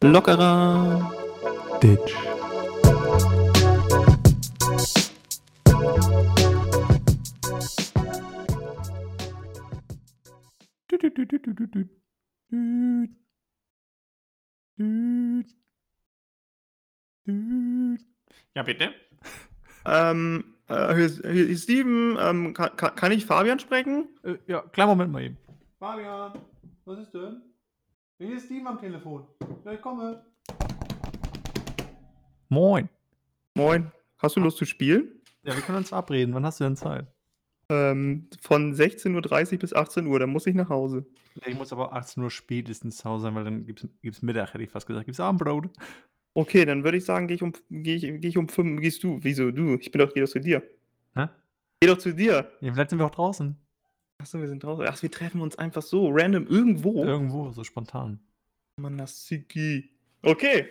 Lockerer Ditch. Ja, bitte. Ähm, äh, hier, ist, hier ist Steven. Ähm, kann, kann, ich Fabian sprechen? Äh, ja, kleinen Moment mal eben. Fabian, was ist denn? Hier ist Steven am Telefon. Ja, ich komme. Moin. Moin. Hast du Lust zu spielen? Ja, wir können uns verabreden. Wann hast du denn Zeit? Ähm, von 16.30 Uhr bis 18 Uhr, dann muss ich nach Hause. Ich muss aber 18 Uhr spätestens zu Hause sein, weil dann gibt es Mittag, hätte ich fast gesagt. Gibt es Abendbrot? Okay, dann würde ich sagen, gehe ich um gehe ich, geh ich um 5. Gehst du? Wieso du? Ich bin doch, geh doch zu dir. Hä? Geh doch zu dir. Ja, vielleicht sind wir auch draußen. Achso, wir sind draußen. Ach, wir treffen uns einfach so, random, irgendwo. Irgendwo, so spontan. Manasiki. Okay.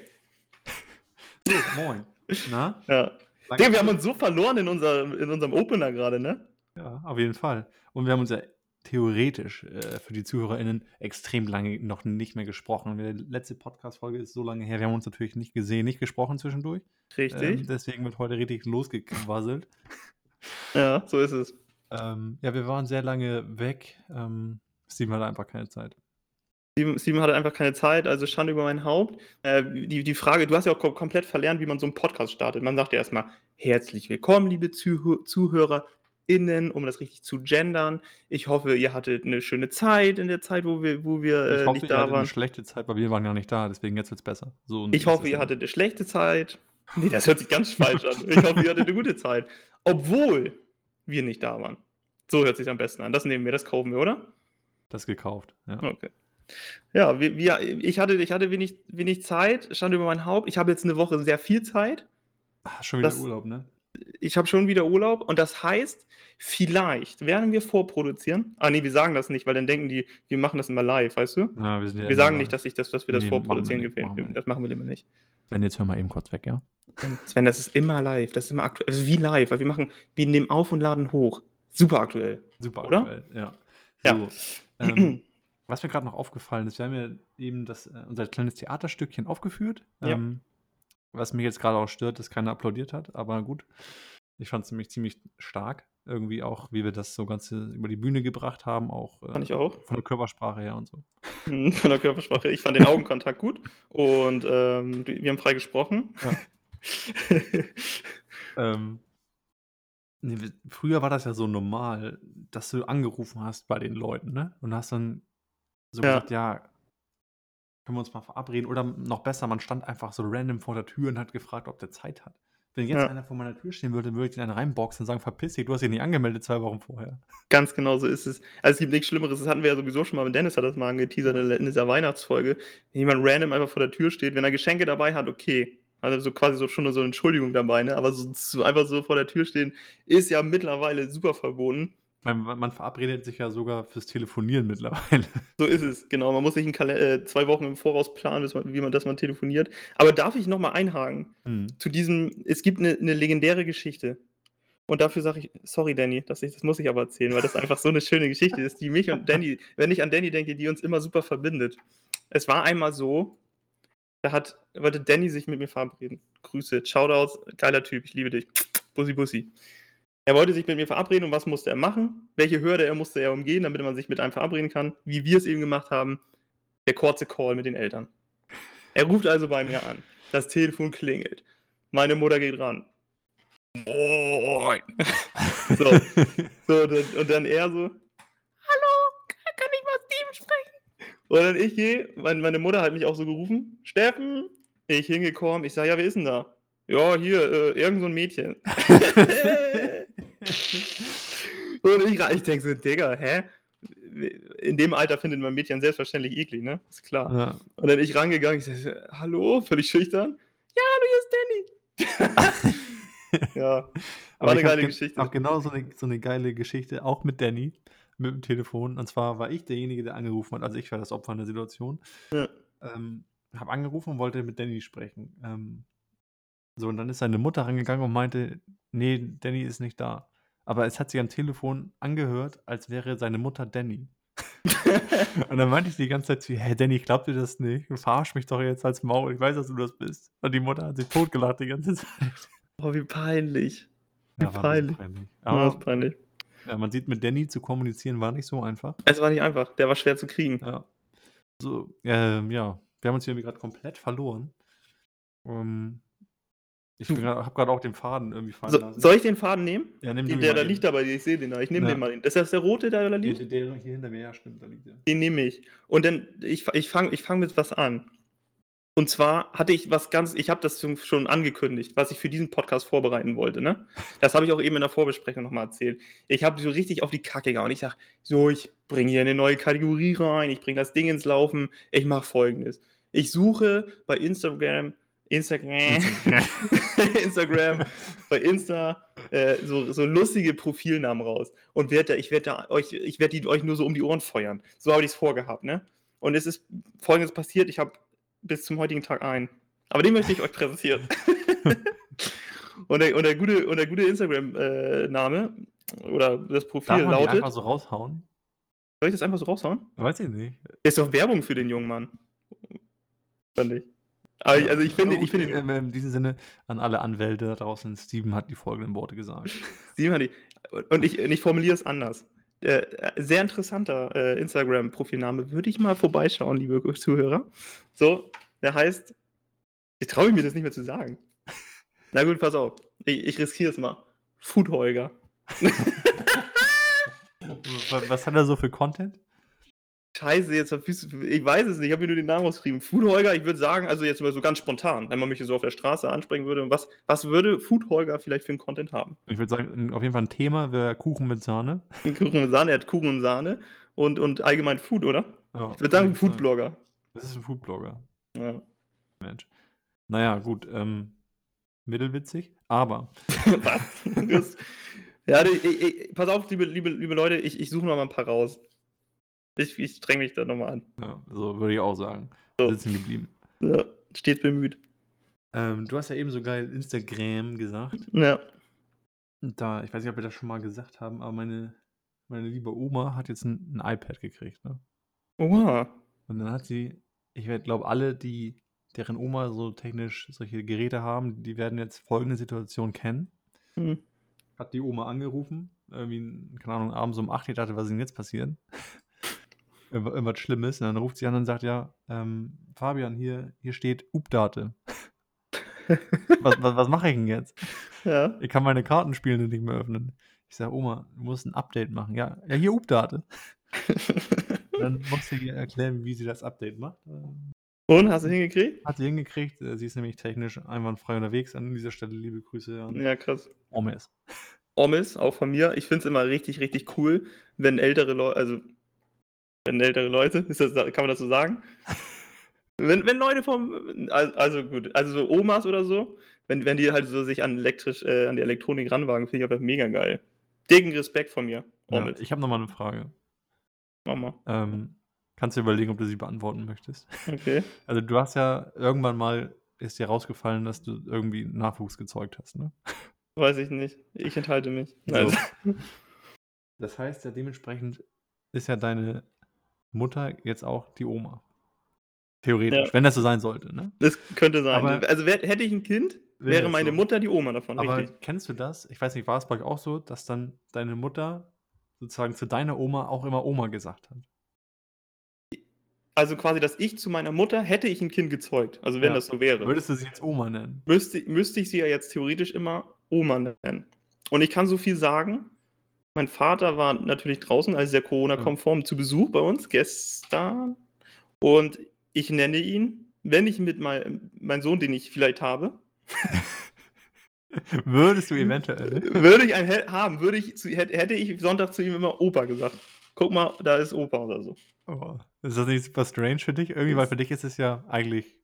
So, moin. Na? Ja. Digga, wir haben uns so verloren in, unser, in unserem Opener gerade, ne? Ja, auf jeden Fall. Und wir haben uns ja theoretisch äh, für die ZuhörerInnen extrem lange noch nicht mehr gesprochen. Die letzte Podcast-Folge ist so lange her. Wir haben uns natürlich nicht gesehen, nicht gesprochen zwischendurch. Richtig. Ähm, deswegen wird heute richtig losgequasselt. ja, so ist es. ähm, ja, wir waren sehr lange weg. Ähm, Steven hatte einfach keine Zeit. Steven, Steven hatte einfach keine Zeit, also Schande über mein Haupt. Äh, die, die Frage, du hast ja auch kom komplett verlernt, wie man so einen Podcast startet. Man sagt ja erstmal, herzlich willkommen, liebe Zuh ZuhörerInnen, um das richtig zu gendern. Ich hoffe, ihr hattet eine schöne Zeit in der Zeit, wo wir, wo wir Ich äh, hoffe, nicht ihr da hattet waren. eine schlechte Zeit, weil wir waren ja nicht da, deswegen jetzt wird's besser. So Ich hoffe, es ihr hattet eine schlechte Zeit. Nee, das hört sich ganz falsch an. Ich hoffe, ihr hattet eine gute Zeit. Obwohl wir nicht da waren. So hört sich am besten an. Das nehmen wir, das kaufen wir, oder? das gekauft. Ja. Okay. Ja, wir, wir, ich hatte, ich hatte wenig, wenig Zeit, stand über mein Haupt. Ich habe jetzt eine Woche sehr viel Zeit. Ah, schon wieder Das- Urlaub, ne? Ich habe schon wieder Urlaub und das heißt, vielleicht werden wir vorproduzieren. Ah, nee, wir sagen das nicht, weil dann denken die, wir machen das immer live, weißt du? Ja, wir ja Wir sagen nicht, dass, ich das, dass wir das Nee, machen wir vorproduzieren. nicht, wir- machen wir nicht. das machen wir immer nicht. Wenn jetzt hör mal eben kurz weg, ja? Sven, das ist immer live, das ist immer aktuell. Also wie live, weil wir machen, wir nehmen auf und laden hoch. Super aktuell. Super Oder? aktuell, ja. Ja. So, ähm, was mir gerade noch aufgefallen ist, wir haben ja eben das, äh, unser kleines Theaterstückchen aufgeführt. Ja. Ähm, was mich jetzt gerade auch stört, dass keiner applaudiert hat, aber gut. Ich fand es nämlich ziemlich stark. Irgendwie auch, wie wir das so ganz über die Bühne gebracht haben, auch, äh, Fand ich auch. von der Körpersprache her und so. Mhm, Von der Körpersprache. Ich fand den Augenkontakt gut und ähm, wir haben frei gesprochen. Ähm, nee, früher war das ja so normal, dass du angerufen hast bei den Leuten, ne? Und hast dann so Ja. gesagt, ja, können wir uns mal verabreden? Oder noch besser, man stand einfach so random vor der Tür und hat gefragt, ob der Zeit hat. Wenn jetzt Ja. einer vor meiner Tür stehen würde, würde ich den einen reinboxen und sagen, verpiss dich, du hast dich nicht angemeldet zwei Wochen vorher. Ganz genau so ist es. Also es gibt nichts Schlimmeres, das hatten wir ja sowieso schon mal, mit Dennis hat das mal angeteasert in dieser Weihnachtsfolge. Wenn jemand random einfach vor der Tür steht, wenn er Geschenke dabei hat, okay. Also so quasi so schon so eine Entschuldigung dabei, ne? Aber so, so einfach so vor der Tür stehen, ist ja mittlerweile super verboten. Man, man verabredet sich ja sogar fürs Telefonieren mittlerweile. So ist es, genau. Man muss sich äh, zwei Wochen im Voraus planen, man, wie man das man telefoniert. Aber darf ich nochmal einhaken? Hm. zu diesem, es gibt eine, eine legendäre Geschichte. Und dafür sage ich, sorry Danny, dass ich, das muss ich aber erzählen, weil das einfach so eine schöne Geschichte ist, die mich und Danny, wenn ich an Danny denke, die uns immer super verbindet. Es war einmal so, da hat, wollte Danny sich mit mir verabreden. Grüße, Shoutouts, geiler Typ, ich liebe dich. Bussi, bussi. Er wollte sich mit mir verabreden und was musste er machen? Welche Hürde er musste er umgehen, damit man sich mit einem verabreden kann? Wie wir es eben gemacht haben, der kurze Call mit den Eltern. Er ruft also bei mir an. Das Telefon klingelt. Meine Mutter geht ran. Moin. So, so und dann er so, hallo, kann, ich mal Steven sprechen? Und dann ich gehe, mein, meine Mutter hat mich auch so gerufen, Steffen, ich hingekommen, ich sage, ja, wer ist denn da? Ja, hier, äh, irgend so ein Mädchen. und ich, ich denke so, Digga, hä? In dem Alter findet man Mädchen selbstverständlich eklig, ne? Ist klar. Ja. Und dann ich rangegangen, ich sage, hallo, völlig schüchtern. Ja, hallo, hier ist Danny. ja, Aber eine ich hab geile ge- Geschichte. Auch genau so eine, so eine geile Geschichte, auch mit Danny, mit dem Telefon. Und zwar war ich derjenige, der angerufen hat, also ich war das Opfer in der Situation. Ja. Ähm, habe angerufen und wollte mit Danny sprechen. Ähm, so, und dann ist seine Mutter rangegangen und meinte, nee, Danny ist nicht da. aber es hat sich am Telefon angehört, als wäre seine Mutter Danny. Und dann meinte ich die ganze Zeit „Hey Danny, ich glaube dir das nicht. Du verarsch mich doch jetzt als Maul. Ich weiß, dass du das bist.“ Und die Mutter hat sich totgelacht die ganze Zeit. Oh, wie peinlich. Wie Ja, peinlich. peinlich. Ja, ist Aber peinlich. ja, man sieht, mit Danny zu kommunizieren war nicht so einfach. Es war nicht einfach. Der war schwer zu kriegen. Ja. So, ähm, ja, wir haben uns hier gerade komplett verloren. Ähm, ich habe gerade auch den Faden irgendwie fallen So, lassen. soll ich den Faden nehmen? Ja, nimm Den, ihn der da eben. liegt da bei dir. Ich sehe den da. Ich nehme Ja. den mal. Ist das der rote, der da Der, liegt? der, der hier hinter mir, ja, stimmt, da liegt er. Den nehme ich. Und dann, ich, ich fange ich fang mit was an. Und zwar hatte ich was ganz, ich habe das schon- schon angekündigt, was ich für diesen Podcast vorbereiten wollte. Ne? Das habe ich auch eben in der Vorbesprechung nochmal erzählt. Ich habe so richtig auf die Kacke gehauen. Ich sage, so, ich bringe hier eine neue Kategorie rein, ich bringe das Ding ins Laufen. Ich mache folgendes. Ich suche bei Instagram, Instagram, Instagram, bei Insta äh, so, so lustige Profilnamen raus und werd da, ich werde da euch, ich werde die euch nur so um die Ohren feuern. So habe ich es vorgehabt, ne? Und es ist folgendes passiert, ich habe bis zum heutigen Tag einen. Aber den möchte ich euch präsentieren. und, der, und der gute, und der gute Instagram-Name oder das Profil Darf man lautet. einfach so raushauen? Soll ich das einfach so raushauen? Weiß ich nicht. Ist doch Werbung für den jungen Mann. Fand ich. Aber ich, also ich finde, Aber ich finde, ähm, in diesem Sinne an alle Anwälte da draußen, Steven hat die folgenden Worte gesagt. Sieh mal die. Und ich, und ich formuliere es anders. Äh, sehr interessanter äh, Instagram-Profilname. Würde ich mal vorbeischauen, liebe Zuhörer. So, der heißt. Ich traue mir das nicht mehr zu sagen. Na gut, pass auf. Ich, ich riskiere es mal. Foodholger. Was, was hat er so für Content? Scheiße, jetzt verfügst du. Ich weiß es nicht, ich habe mir nur den Namen ausgeschrieben. Foodholger, ich würde sagen, also jetzt mal so ganz spontan, wenn man mich so auf der Straße ansprechen würde, was, was würde Foodholger vielleicht für einen Content haben? Ich würde sagen, auf jeden Fall ein Thema wäre Kuchen mit Sahne. Kuchen und Sahne, er hat Kuchen und Sahne und, und allgemein Food, oder? Ja, Ich würde sagen, würde ich Foodblogger. Das ist ein Foodblogger. Ja. Mensch. Naja, gut. Ähm, mittelwitzig, aber Was? Ja, ich, ich, pass auf, liebe, liebe, liebe Leute, ich, ich suche noch mal ein paar raus. Ich, ich streng mich da nochmal an. ja, so würde ich auch sagen. So. Sitzen geblieben. Ja, stets bemüht. Ähm, du hast ja eben so geil Instagram gesagt. Ja. Und da, ich weiß nicht, ob wir das schon mal gesagt haben, aber meine, meine liebe Oma hat jetzt ein, ein iPad gekriegt. Ne? Oha. Und dann hat sie, ich glaube, alle, die deren Oma so technisch solche Geräte haben, die werden jetzt folgende Situation kennen. Hm. Hat die Oma angerufen, irgendwie, keine Ahnung, abends um 8 Uhr dachte, was ist denn jetzt passieren? Irgendwas Schlimmes. Und dann ruft sie an und sagt, ja, ähm, Fabian, hier, hier steht Update. was, was, was mache ich denn jetzt? Ja. Ich kann meine Kartenspiele nicht mehr öffnen. Ich sage, Oma, du musst ein Update machen. Ja, ja hier Update. Dann muss sie ihr erklären, wie sie das Update macht. Und, hast du hingekriegt? Hat sie hingekriegt. Äh, Sie ist nämlich technisch einwandfrei unterwegs. An dieser Stelle liebe Grüße an Ja, krass. Omes. Omis, auch von mir. Ich finde es immer richtig, richtig cool, wenn ältere Leute, also wenn ältere Leute, das, kann man das so sagen? Wenn, wenn Leute vom, also, gut, also so Omas oder so, wenn, wenn die halt so sich an elektrisch, äh, an die Elektronik ranwagen, finde ich aber mega geil. Dicken Respekt von mir. Ja, ich habe nochmal eine Frage. Mama. Ähm, kannst du überlegen, ob du sie beantworten möchtest? Okay. Also du hast ja irgendwann mal, ist dir rausgefallen, dass du irgendwie Nachwuchs gezeugt hast, ne? Weiß ich nicht. Ich enthalte mich. So. Also, Das heißt ja, dementsprechend ist ja deine Mutter jetzt auch die Oma. Theoretisch, Ja. wenn das so sein sollte, ne? das könnte sein. Aber- also wär, hätte ich ein Kind, Wäre meine so. Mutter die Oma davon, Aber richtig. kennst du das? Ich weiß nicht, war es bei euch auch so, dass dann deine Mutter sozusagen zu deiner Oma auch immer Oma gesagt hat? Also quasi, dass ich zu meiner Mutter hätte ich ein Kind gezeugt. Also wenn Ja. das so wäre. Würdest du sie jetzt Oma nennen? müsste, müsste ich sie ja jetzt theoretisch immer Oma nennen. Und ich kann so viel sagen. Mein Vater war natürlich draußen, also sehr Corona-konform, zu Besuch bei uns gestern. Und ich nenne ihn, wenn ich mit mein, meinem Sohn, den ich vielleicht habe, Würdest du eventuell? würde ich einen hä- haben, würde ich zu, hätte, hätte ich Sonntag zu ihm immer Opa gesagt. Guck mal, da ist Opa oder so. Oh, ist das nicht super strange für dich? Irgendwie, weil für dich ist es ja eigentlich.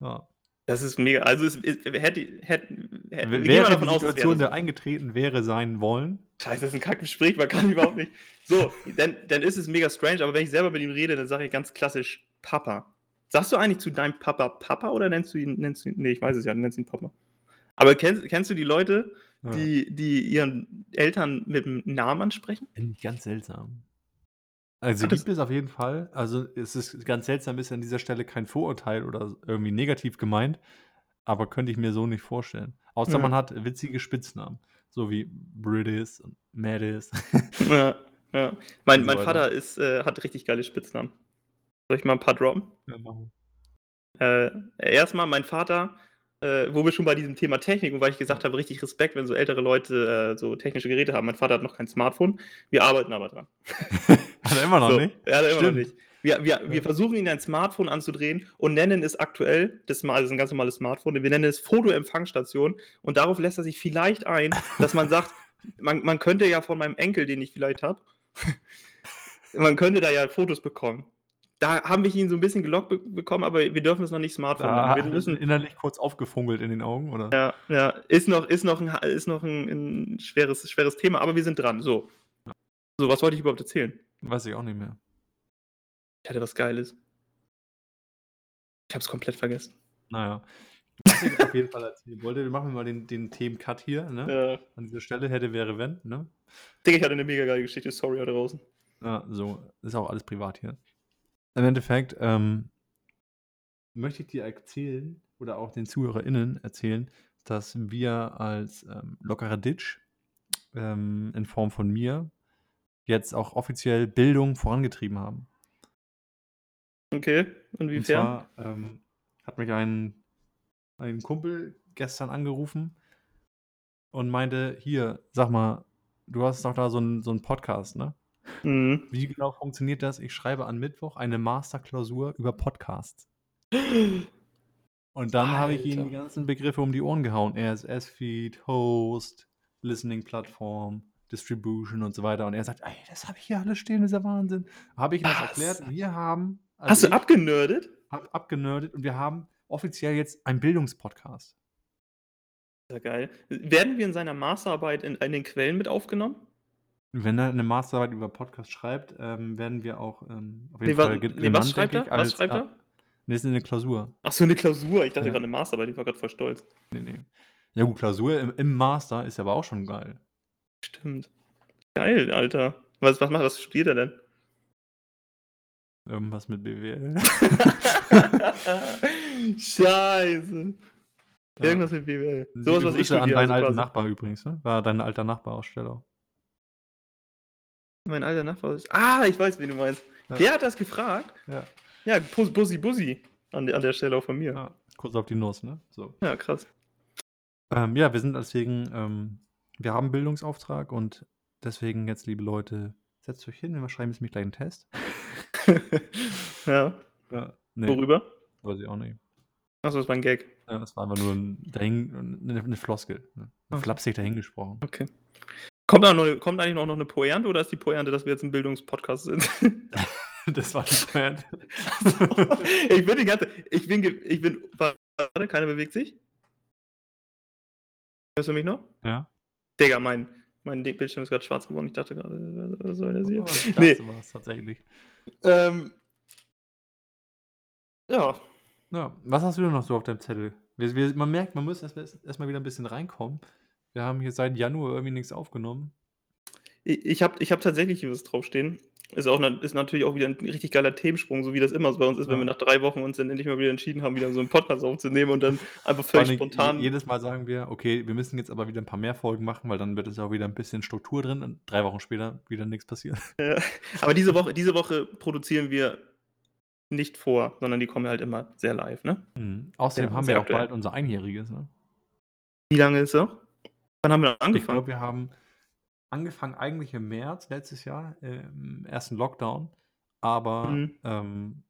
Ja. Das ist mega. Also es, es hätte, hätte, hätte Wäre mal die davon aus, Situation, so. der eingetreten wäre, sein wollen. Scheiße, das ist ein Kackgespräch, man kann überhaupt nicht. So, dann, dann ist es mega strange, aber wenn ich selber mit ihm rede, dann sage ich ganz klassisch Papa. Sagst du eigentlich zu deinem Papa Papa oder nennst du ihn, nennst du ihn, nee, ich weiß es ja, du nennst ihn Papa. Aber kennst, kennst du die Leute, die, die ihren Eltern mit dem Namen ansprechen? Ganz seltsam. Also, gibt es auf jeden Fall. Also, es ist ganz seltsam, ist an dieser Stelle kein Vorurteil oder irgendwie negativ gemeint, aber könnte ich mir so nicht vorstellen. Außer Ja. man hat witzige Spitznamen, so wie Bridis und Madis. Ja, ja. Mein, so mein weiter. Vater ist, äh, hat richtig geile Spitznamen. Soll ich mal ein paar droppen? Ja, machen Äh, erstmal mein Vater, äh, wo wir schon bei diesem Thema Technik und weil ich gesagt habe, richtig Respekt, wenn so ältere Leute äh, so technische Geräte haben. Mein Vater hat noch kein Smartphone. Wir arbeiten aber dran. Hat er immer noch so, nicht? Ja, hat er immer noch nicht. Wir, wir, wir versuchen ihn ein Smartphone anzudrehen und nennen es aktuell, das ist also ein ganz normales Smartphone, wir nennen es Fotoempfangsstation und darauf lässt er sich vielleicht ein, dass man sagt, man, man könnte ja von meinem Enkel, den ich vielleicht habe, man könnte da ja Fotos bekommen. Da haben wir ihn so ein bisschen gelockt be bekommen, aber wir dürfen es noch nicht Smartphone nennen. Wir müssen, innerlich kurz aufgefungelt in den Augen, oder? ja, ja, ist noch, ist noch, ein, ist noch ein, ein schweres, schweres Thema, aber wir sind dran. So. So, was wollte ich überhaupt erzählen? Weiß ich auch nicht mehr. Ich hatte was Geiles. Ich habe es komplett vergessen. Naja. Was ich auf jeden Fall erzählen wollte, wir machen mal den, den Themen-Cut hier, ne? Ja. An dieser Stelle hätte, wäre, wenn, ne? Digga, ich hatte eine mega geile Geschichte. Sorry da draußen. Ja, so, ist auch alles privat hier. Im Endeffekt ähm, möchte ich dir erzählen oder auch den ZuhörerInnen erzählen, dass wir als ähm, lockerer Ditch ähm, in Form von mir jetzt auch offiziell Bildung vorangetrieben haben. Okay, Und inwiefern? zwar ähm, hat mich ein, ein Kumpel gestern angerufen und meinte, hier, sag mal, du hast doch da so einen so einen Podcast, ne? Mhm. Wie genau funktioniert das? Ich schreibe an Mittwoch eine Masterklausur über Podcasts. Und dann habe ich ihm die ganzen Begriffe um die Ohren gehauen. RSS-Feed, Host, Listening-Plattform, Distribution und so weiter. Und er sagt, ey, das habe ich hier alles stehen, das ist ja Wahnsinn. Habe ich ihm das erklärt? Wir haben, Hast also du abgenördet? hab abgenördet und wir haben offiziell jetzt einen Bildungspodcast. Ja, geil. Werden wir in seiner Masterarbeit in, in den Quellen mit aufgenommen? Wenn er eine Masterarbeit über Podcast schreibt, ähm, werden wir auch ähm, auf jeden Nee, Fall ge- nee, was schreibt er? ich, Was als- schreibt ah, er? Nee, ist eine Klausur. Ach so, eine Klausur. Ich dachte Ja. gerade eine Masterarbeit. Ich war gerade voll stolz. Nee, nee. Ja gut, Klausur im, im Master ist aber auch schon geil. Stimmt. Geil, Alter. Was, was macht was studiert er denn? Irgendwas mit BWL. Scheiße. Ja. Irgendwas mit BWL. Sowas, was ich Grüße an studiere. deinen also alten. Nachbar übrigens, ne? War dein alter Nachbaraussteller. Mein alter Nachbar ist. Ah, ich weiß, wen du meinst. Ja. Der hat das gefragt. Ja. Ja, Bus, Bussi Bussi. An, der- an der Stelle auch von mir. Ja, ja. Kurz auf die Nuss, ne? So. krass. Ähm, ja, wir sind deswegen, ähm, wir haben Bildungsauftrag und deswegen jetzt, liebe Leute, setzt euch hin, wir schreiben jetzt mich gleich einen Test. ja. Ja. Nee, Worüber? weiß ich auch nicht. Achso, das war ein Gag. Ja, das war einfach nur ein, dahin, eine, eine Floskel. Ne? Flapsig dahingesprochen. Okay. Kommt, da noch, kommt eigentlich noch noch eine Pointe oder ist die Pointe, dass wir jetzt ein Bildungspodcast sind? Das war die Band. ich bin die ganze. Ich bin. Ich bin. Warte, keiner bewegt sich. Hörst du mich noch? Ja. Digga, mein, mein Bildschirm ist gerade schwarz geworden. Ich dachte gerade, was- soll das hier? Oh, nee. war es tatsächlich. Ähm, ja. Ja, was hast du denn noch so auf deinem Zettel? Wir, wir, man merkt, man muss erstmal erst mal wieder ein bisschen reinkommen. Wir haben hier seit Januar irgendwie nichts aufgenommen. Ich, ich habe ich hab tatsächlich hier was draufstehen. Ist, auch, ist natürlich auch wieder ein richtig geiler Themensprung, so wie das immer bei uns ist, wenn Ja. wir nach drei Wochen uns dann endlich mal wieder entschieden haben, wieder so einen Podcast aufzunehmen und dann einfach völlig allem spontan. je- Jedes Mal sagen wir, okay, wir müssen jetzt aber wieder ein paar mehr Folgen machen, weil dann wird es auch wieder ein bisschen Struktur drin und drei Wochen später wieder nichts passiert. Aber diese Woche, diese Woche produzieren wir nicht vor, sondern die kommen halt immer sehr live, ne? Mhm. Außerdem Ja, haben sehr wir auch aktuell. bald unser Einjähriges. Ne? Wie lange ist er? Wann haben wir Ich angefangen? glaube, wir haben angefangen eigentlich im März letztes Jahr, äh, im ersten Lockdown, aber Mhm. ähm,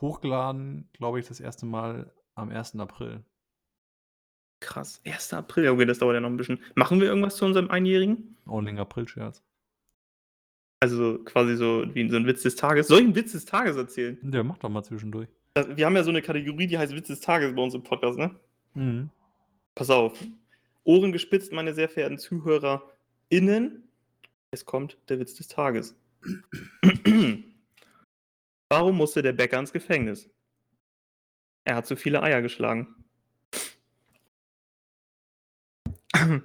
hochgeladen, glaube ich, das erste Mal am 1. April. Krass, 1. April, ja, okay, das dauert ja noch ein bisschen. Machen wir irgendwas zu unserem Einjährigen? Onling April-Scherz. Also quasi so wie so ein Witz des Tages. Soll ich einen Witz des Tages erzählen? Der macht doch mal zwischendurch. Wir haben ja so eine Kategorie, die heißt Witz des Tages bei uns im Podcast, ne? Mhm. Pass auf. Ohren gespitzt, meine sehr verehrten ZuhörerInnen. Es kommt der Witz des Tages. Warum musste der Bäcker ins Gefängnis? Er hat zu viele Eier geschlagen.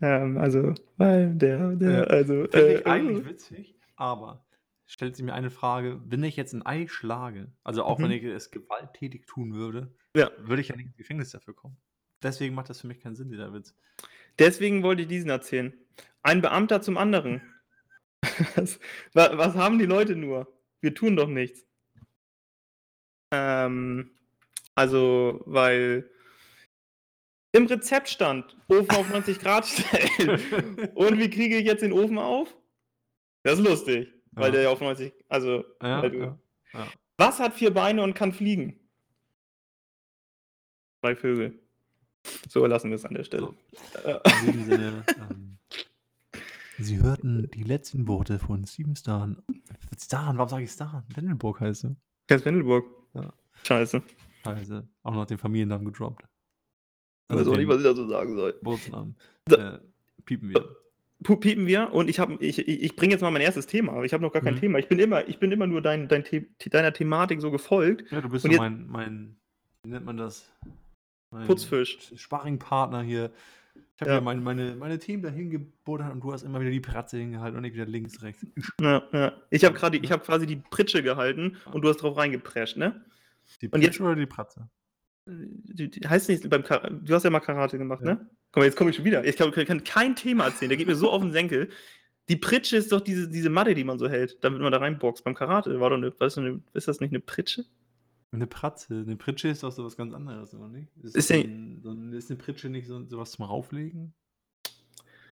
Ähm, also, weil der, der, also. Äh, ich eigentlich witzig, aber stellt sich mir eine Frage, wenn ich jetzt ein Ei schlage, also auch wenn Mhm. ich es gewalttätig tun würde, Ja. würde ich ja nicht ins Gefängnis dafür kommen. Deswegen macht das für mich keinen Sinn, dieser Witz. Deswegen wollte ich diesen erzählen. Ein Beamter zum anderen. was, wa- was haben die Leute nur? Wir tun doch nichts. Ähm, also, weil im Rezept stand, Ofen auf 90 Grad stellen. Und wie kriege ich jetzt den Ofen auf? Das ist lustig, weil Ja. der ja auf 90, also, Ja, ja, ja. was hat vier Beine und kann fliegen? Zwei Vögel. So lassen wir es an der Stelle. So. In Sinne, ähm, Sie hörten die letzten Worte von Steven Stan. Stan, warum sage ich Stan? Wendelburg heißt er. Ganz Wendelburg. Ja. Scheiße. Scheiße. Auch noch den Familiennamen gedroppt. Ich weiß auch nicht, was ich dazu sagen soll. Geburtsnamen. Äh, piepen wir. Piepen wir und ich ich, ich, bringe jetzt mal mein erstes Thema, aber ich habe noch gar kein Mhm. Thema. Ich bin immer, ich bin immer nur dein, dein The deiner Thematik so gefolgt. Ja, du bist jetzt- mein, mein, wie nennt man das? Mein Putzfisch. Sparringpartner hier. Ich habe Ja. ja meine, meine, meine Themen dahin gebuddert und du hast immer wieder die Pratze hingehalten und ich wieder links, rechts. Ja, ja. Ich habe gerade, ich habe quasi die Pritsche gehalten und du hast drauf reingeprescht, ne? Die Und jetzt- Pritsch oder die Pratze? Die, die, heißt nicht beim Kara du hast ja mal Karate gemacht, Ja. ne? Guck mal, jetzt komme ich schon wieder. Ich glaube, ich kann kein Thema erzählen. Der geht mir so auf den Senkel. Die Pritsche ist doch diese, diese Matte, die man so hält, damit man da reinboxt. Beim Karate war doch eine, weißt du, eine, ist das nicht eine Pritsche? Eine Pratze. Eine Pritsche ist doch so was ganz anderes, oder nicht? Ist, Ist ein, so ein, ist eine Pritsche nicht so, so was zum Rauflegen?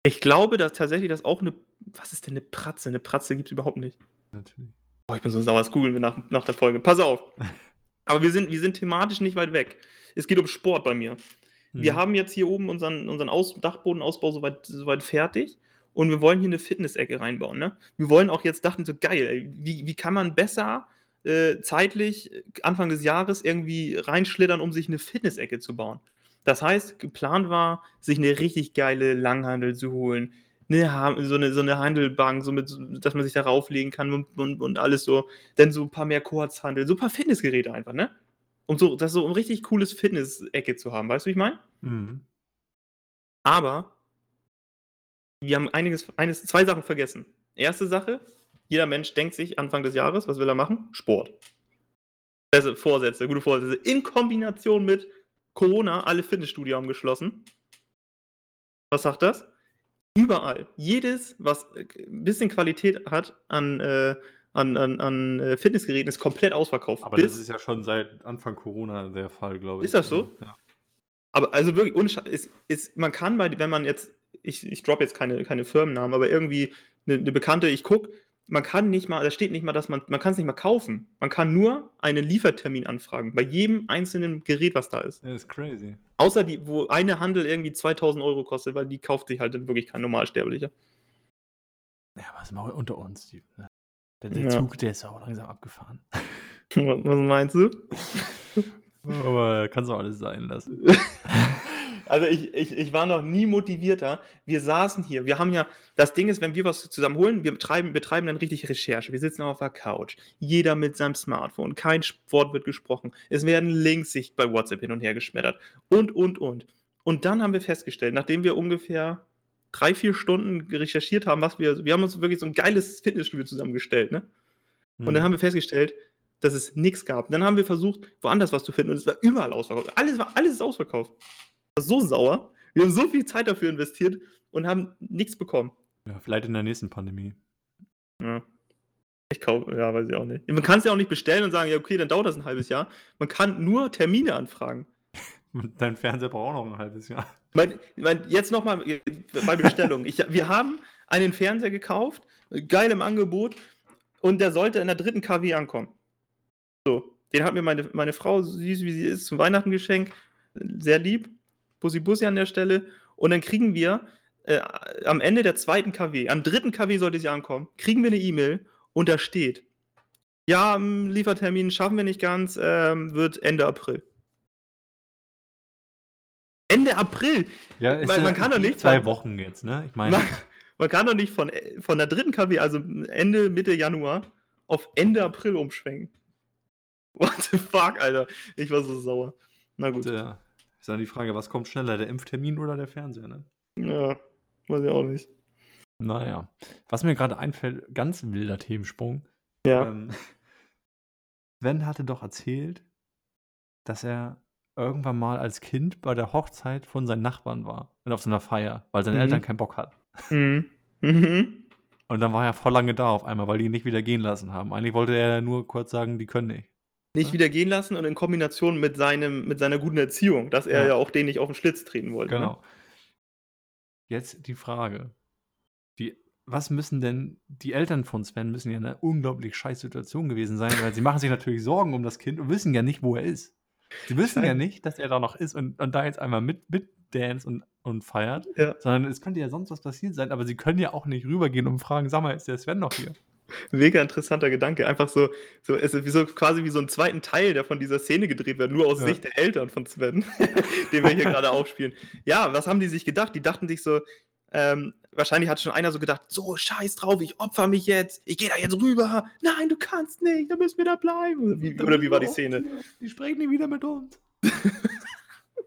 Ich glaube, dass tatsächlich das auch eine. Was ist denn eine Pratze? Eine Pratze gibt es überhaupt nicht. Natürlich. Boah, ich bin so sauer, das googeln wir nach, nach der Folge. Pass auf. Aber wir sind, wir sind thematisch nicht weit weg. Es geht um Sport bei mir. Wir Mhm. haben jetzt hier oben unseren, unseren Aus Dachbodenausbau soweit, soweit fertig und wir wollen hier eine Fitness-Ecke reinbauen. Ne? Wir wollen auch jetzt, dachten so, geil, ey, wie, wie kann man besser äh, zeitlich äh, Anfang des Jahres irgendwie reinschlittern, um sich eine Fitness-Ecke zu bauen? Das heißt, geplant war, sich eine richtig geile Langhandel zu holen. Eine, so, eine, so eine Handelbank, so mit, dass man sich darauf legen kann und, und, und alles so. Dann so ein paar mehr Kurzhandel, so ein paar Fitnessgeräte einfach, ne? Um so, das so ein richtig cooles Fitness-Ecke zu haben. Weißt du, wie ich meine? Mhm. Aber wir haben einiges, eines, zwei Sachen vergessen. Erste Sache, jeder Mensch denkt sich Anfang des Jahres, was will er machen? Sport. Beste Vorsätze, gute Vorsätze. In Kombination mit Corona, alle Fitnessstudio haben geschlossen. Was sagt das? Überall. Jedes, was äh, ein bisschen Qualität hat an, äh, an, an, an äh, Fitnessgeräten, ist komplett ausverkauft. Aber Bis- das ist ja schon seit Anfang Corona der Fall, glaube ich. Ist das so? Ja. Aber also wirklich, ist, ist, man kann bei, wenn man jetzt, ich, ich droppe jetzt keine, keine Firmennamen, aber irgendwie eine, eine bekannte, ich gucke, man kann nicht mal, da steht nicht mal, dass man, man kann es nicht mal kaufen. Man kann nur einen Liefertermin anfragen, bei jedem einzelnen Gerät, was da ist. Ja, ist crazy. Außer die, wo eine Handel irgendwie 2000 Euro kostet, weil die kauft sich halt dann wirklich kein Normalsterblicher. Ja, es ist mal unter uns, Steve. Ne? Der, der Ja. Zug, der ist auch langsam abgefahren. Was was meinst du? Aber kannst du alles sein lassen. Also ich, ich, ich war noch nie motivierter. Wir saßen hier. Wir haben ja, das Ding ist, wenn wir was zusammen holen, wir betreiben, betreiben dann richtig Recherche. Wir sitzen auf der Couch. Jeder mit seinem Smartphone. Kein Wort wird gesprochen. Es werden Links sich bei WhatsApp hin und her geschmettert. Und, und, und. Und dann haben wir festgestellt, nachdem wir ungefähr drei, vier Stunden recherchiert haben, was wir, wir haben uns wirklich so ein geiles Fitnessstudio zusammengestellt, ne? Und Mhm. dann haben wir festgestellt, dass es nichts gab. Dann haben wir versucht, woanders was zu finden und es war überall ausverkauft. Alles, war, alles ist ausverkauft. So sauer. Wir haben so viel Zeit dafür investiert und haben nichts bekommen. ja, vielleicht in der nächsten Pandemie. Ja. Ich kaufe, ja, weiß ich auch nicht. Man kann es ja auch nicht bestellen und sagen, ja, okay, dann dauert das ein halbes Jahr. Man kann nur Termine anfragen. Dein Fernseher braucht auch noch ein halbes Jahr. Mein, mein, jetzt nochmal bei Bestellung. Ich, wir haben einen Fernseher gekauft, geil im Angebot, und der sollte in der dritten KW ankommen. So, den hat mir meine, meine Frau, süß wie sie ist, zum Weihnachten geschenkt. Sehr lieb. Bussi Bussi an der Stelle. Und dann kriegen wir äh, am Ende der zweiten KW, am dritten KW sollte sie ankommen, kriegen wir eine E-Mail und da steht, ja, Liefertermin schaffen wir nicht ganz, ähm, wird Ende April. Ende April? Ja, ist ja man kann doch nicht Zwei von- Wochen jetzt, ne? Ich meine, Man, man kann doch nicht von, von der dritten KW, also Ende, Mitte Januar, auf Ende April umschwenken. What the fuck, Alter? Ich war so sauer. Na gut. äh, ist dann die Frage, was kommt schneller, der Impftermin oder der Fernseher, ne? Ja. Weiß ich auch nicht. Naja. Was mir gerade einfällt, ganz wilder Themensprung. Ja. Ähm, Sven hatte doch erzählt, dass er irgendwann mal als Kind bei der Hochzeit von seinen Nachbarn war und auf so einer Feier, weil seine Mhm. Eltern keinen Bock hatten. Mhm. Mhm. Und dann war er voll lange da auf einmal, weil die ihn nicht wieder gehen lassen haben. Eigentlich wollte er nur kurz sagen, die können nicht. Nicht wieder gehen lassen und in Kombination mit, seinem, mit seiner guten Erziehung, dass er Ja. ja, auch den nicht auf den Schlitz treten wollte. Ne? Genau. Jetzt die Frage. Die, was müssen denn, die Eltern von Sven müssen ja in einer unglaublich scheiß Situation gewesen sein, weil sie machen sich natürlich Sorgen um das Kind und wissen ja nicht, wo er ist. Sie wissen ja nicht, dass er da noch ist und, und da jetzt einmal mit, mit dance und, und feiert, Ja. sondern es könnte ja sonst was passiert sein, aber sie können ja auch nicht rübergehen und fragen, sag mal, ist der Sven noch hier? Mega interessanter Gedanke. Einfach so, so, es ist wie so quasi wie so ein zweiten Teil, der von dieser Szene gedreht wird, nur aus Ja. Sicht der Eltern von Sven, den wir hier gerade aufspielen. Ja, was haben die sich gedacht? Die dachten sich so, ähm, wahrscheinlich hat schon einer so gedacht, so scheiß drauf, ich opfer mich jetzt, ich gehe da jetzt rüber. Nein, du kannst nicht, da müssen wir da bleiben. Oder wie, oder wie war die Szene? Die sprechen nie wieder mit uns.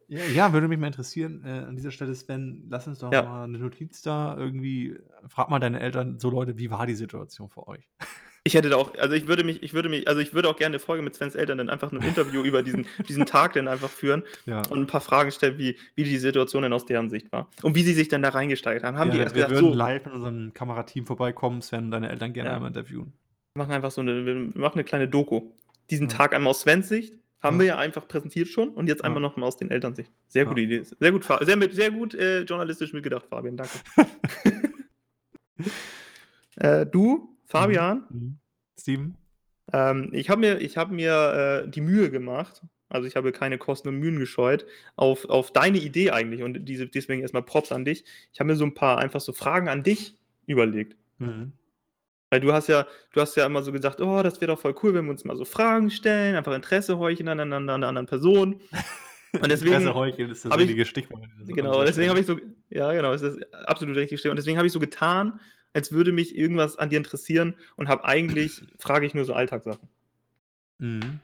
ja, ja, würde mich mal interessieren. Äh, an dieser Stelle, Sven, lass uns doch Ja. mal eine Notiz da. Irgendwie, frag mal deine Eltern, so Leute, wie war die Situation für euch? Ich hätte da auch, also ich würde mich, ich würde mich, also ich würde auch gerne eine Folge mit Svens Eltern dann einfach ein Interview über diesen, diesen Tag dann einfach führen Ja. und ein paar Fragen stellen, wie, wie die Situation denn aus deren Sicht war. Und wie sie sich dann da reingesteigert haben. Haben die ja, erst wir gedacht, würden so, live in unserem Kamerateam vorbeikommen, Sven und deine Eltern gerne Ja. einmal interviewen. wir machen einfach so eine, wir machen eine kleine Doku. Diesen Ja. Tag einmal aus Svens Sicht haben Ja. wir ja einfach präsentiert schon und jetzt Ja. einmal noch mal aus den Elternsicht. Sehr gute Idee. Sehr gut, sehr, mit, sehr gut äh, journalistisch mitgedacht, Fabian. Danke. äh, du, Fabian, Mhm. Steven? Ähm, ich habe mir, ich hab mir äh, die Mühe gemacht, also ich habe keine Kosten und Mühen gescheut, auf, auf deine Idee eigentlich und diese, deswegen erstmal Props an dich. Ich habe mir so ein paar einfach so Fragen an dich überlegt. Mhm. Weil du hast ja, du hast ja immer so gesagt, oh, das wäre doch voll cool, wenn wir uns mal so Fragen stellen, einfach Interesse heucheln aneinander, an der anderen Person. Und deswegen, Interesse heucheln ist das hab ich- richtige Stichwort. an an genau, deswegen habe Stelle. ich so, ja, genau, das ist absolut richtig stimmt. Und deswegen habe ich so getan, als würde mich irgendwas an dir interessieren und habe eigentlich, frage ich nur so Alltagssachen. Mhm.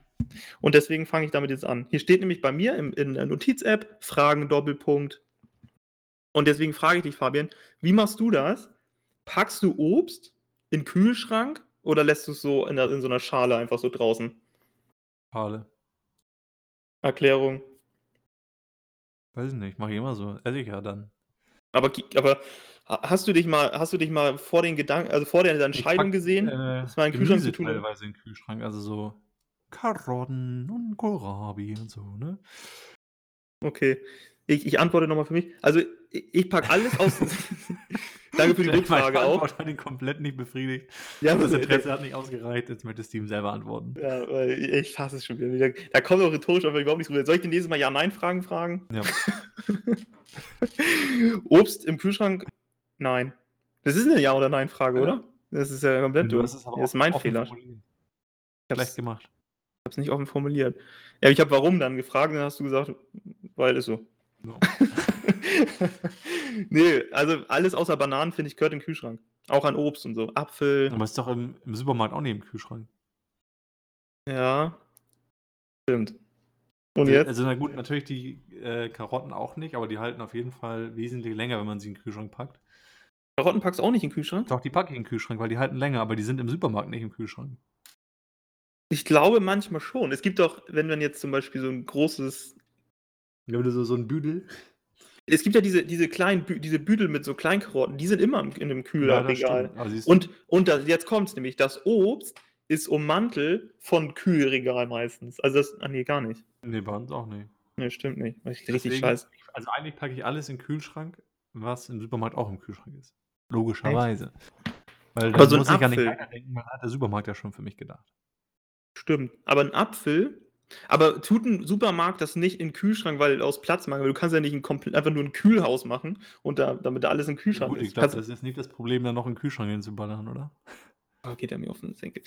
Und deswegen fange ich damit jetzt an. Hier steht nämlich bei mir im, in der Notiz-App Fragen Doppelpunkt. Und deswegen frage ich dich, Fabian, wie machst du das? Packst du Obst in den Kühlschrank oder lässt du es so in, der, in so einer Schale einfach so draußen? Schale. Erklärung. Weiß ich nicht, mache ich immer so. Esse ich ja dann. Aber, aber ha- hast du dich mal, hast du dich mal vor den Gedanken, also vor der Entscheidung pack, gesehen, Äh, das mal in Kühlschrank zu tun? teilweise in den Kühlschrank, also so Karotten und Kohlrabi und so, ne? Okay. Ich, ich antworte nochmal für mich. Also ich, ich packe alles aus. Danke für die Rückfrage auch. Antwort hat ihn komplett nicht befriedigt. Ja, das Interesse hat nicht ausgereicht. Jetzt möchte Steven selber antworten. Ja, weil ich fasse es schon wieder. Da kommt auch rhetorisch einfach überhaupt nichts rüber. Soll ich den nächstes Mal Ja-Nein-Fragen fragen? Ja. Obst im Kühlschrank? Nein. Das ist eine Ja- oder Nein-Frage, Ja. oder? Das ist ja komplett Du es Das ist mein Fehler. formuliert. Ich Schlecht hab's, gemacht. hab's nicht offen formuliert. Ja, ich habe warum dann gefragt, dann hast du gesagt, weil ist so. So. nee, also alles außer Bananen, finde ich, gehört den Kühlschrank. Auch an Obst und so. Apfel. Aber ist doch im, im Supermarkt auch nicht im Kühlschrank. Ja. Stimmt. Und Also- jetzt? Also, na gut, natürlich die äh, Karotten auch nicht, aber die halten auf jeden Fall wesentlich länger, wenn man sie in den Kühlschrank packt. Karotten packst du auch nicht in den Kühlschrank? Doch, die packe ich in den Kühlschrank, weil die halten länger, aber die sind im Supermarkt nicht im Kühlschrank. Ich glaube manchmal schon. Es gibt doch, wenn man jetzt zum Beispiel so ein großes Ja, wenn du so, so ein Büdel. Es gibt ja diese, diese kleinen diese Büdel mit so Kleinkarotten, die sind immer im, in dem Kühlregal. Siehst du, und und das, jetzt kommt es nämlich, das Obst ist ummantel von Kühlregal meistens. Also das, ah nee, gar nicht. Nee, bei uns auch nicht. Nee, stimmt nicht. Richtig, Deswegen- scheiße. Also eigentlich packe ich alles in den Kühlschrank, was im Supermarkt auch im Kühlschrank ist. Logischerweise. Weil Aber dann so ein muss ich gar nicht Apfel- weiterdenken, weil hat der Supermarkt ja schon für mich gedacht. Stimmt. Aber ein Apfel, aber tut ein Supermarkt das nicht in den Kühlschrank, weil aus Platzmangel, weil du kannst ja nicht ein einfach nur ein Kühlhaus machen und da, damit da alles im Kühlschrank Gut, ich ist. glaube, Kannst- das ist nicht das Problem, da noch in den Kühlschrank hinzuballern, oder? Oh, geht er mir auf den Senkel.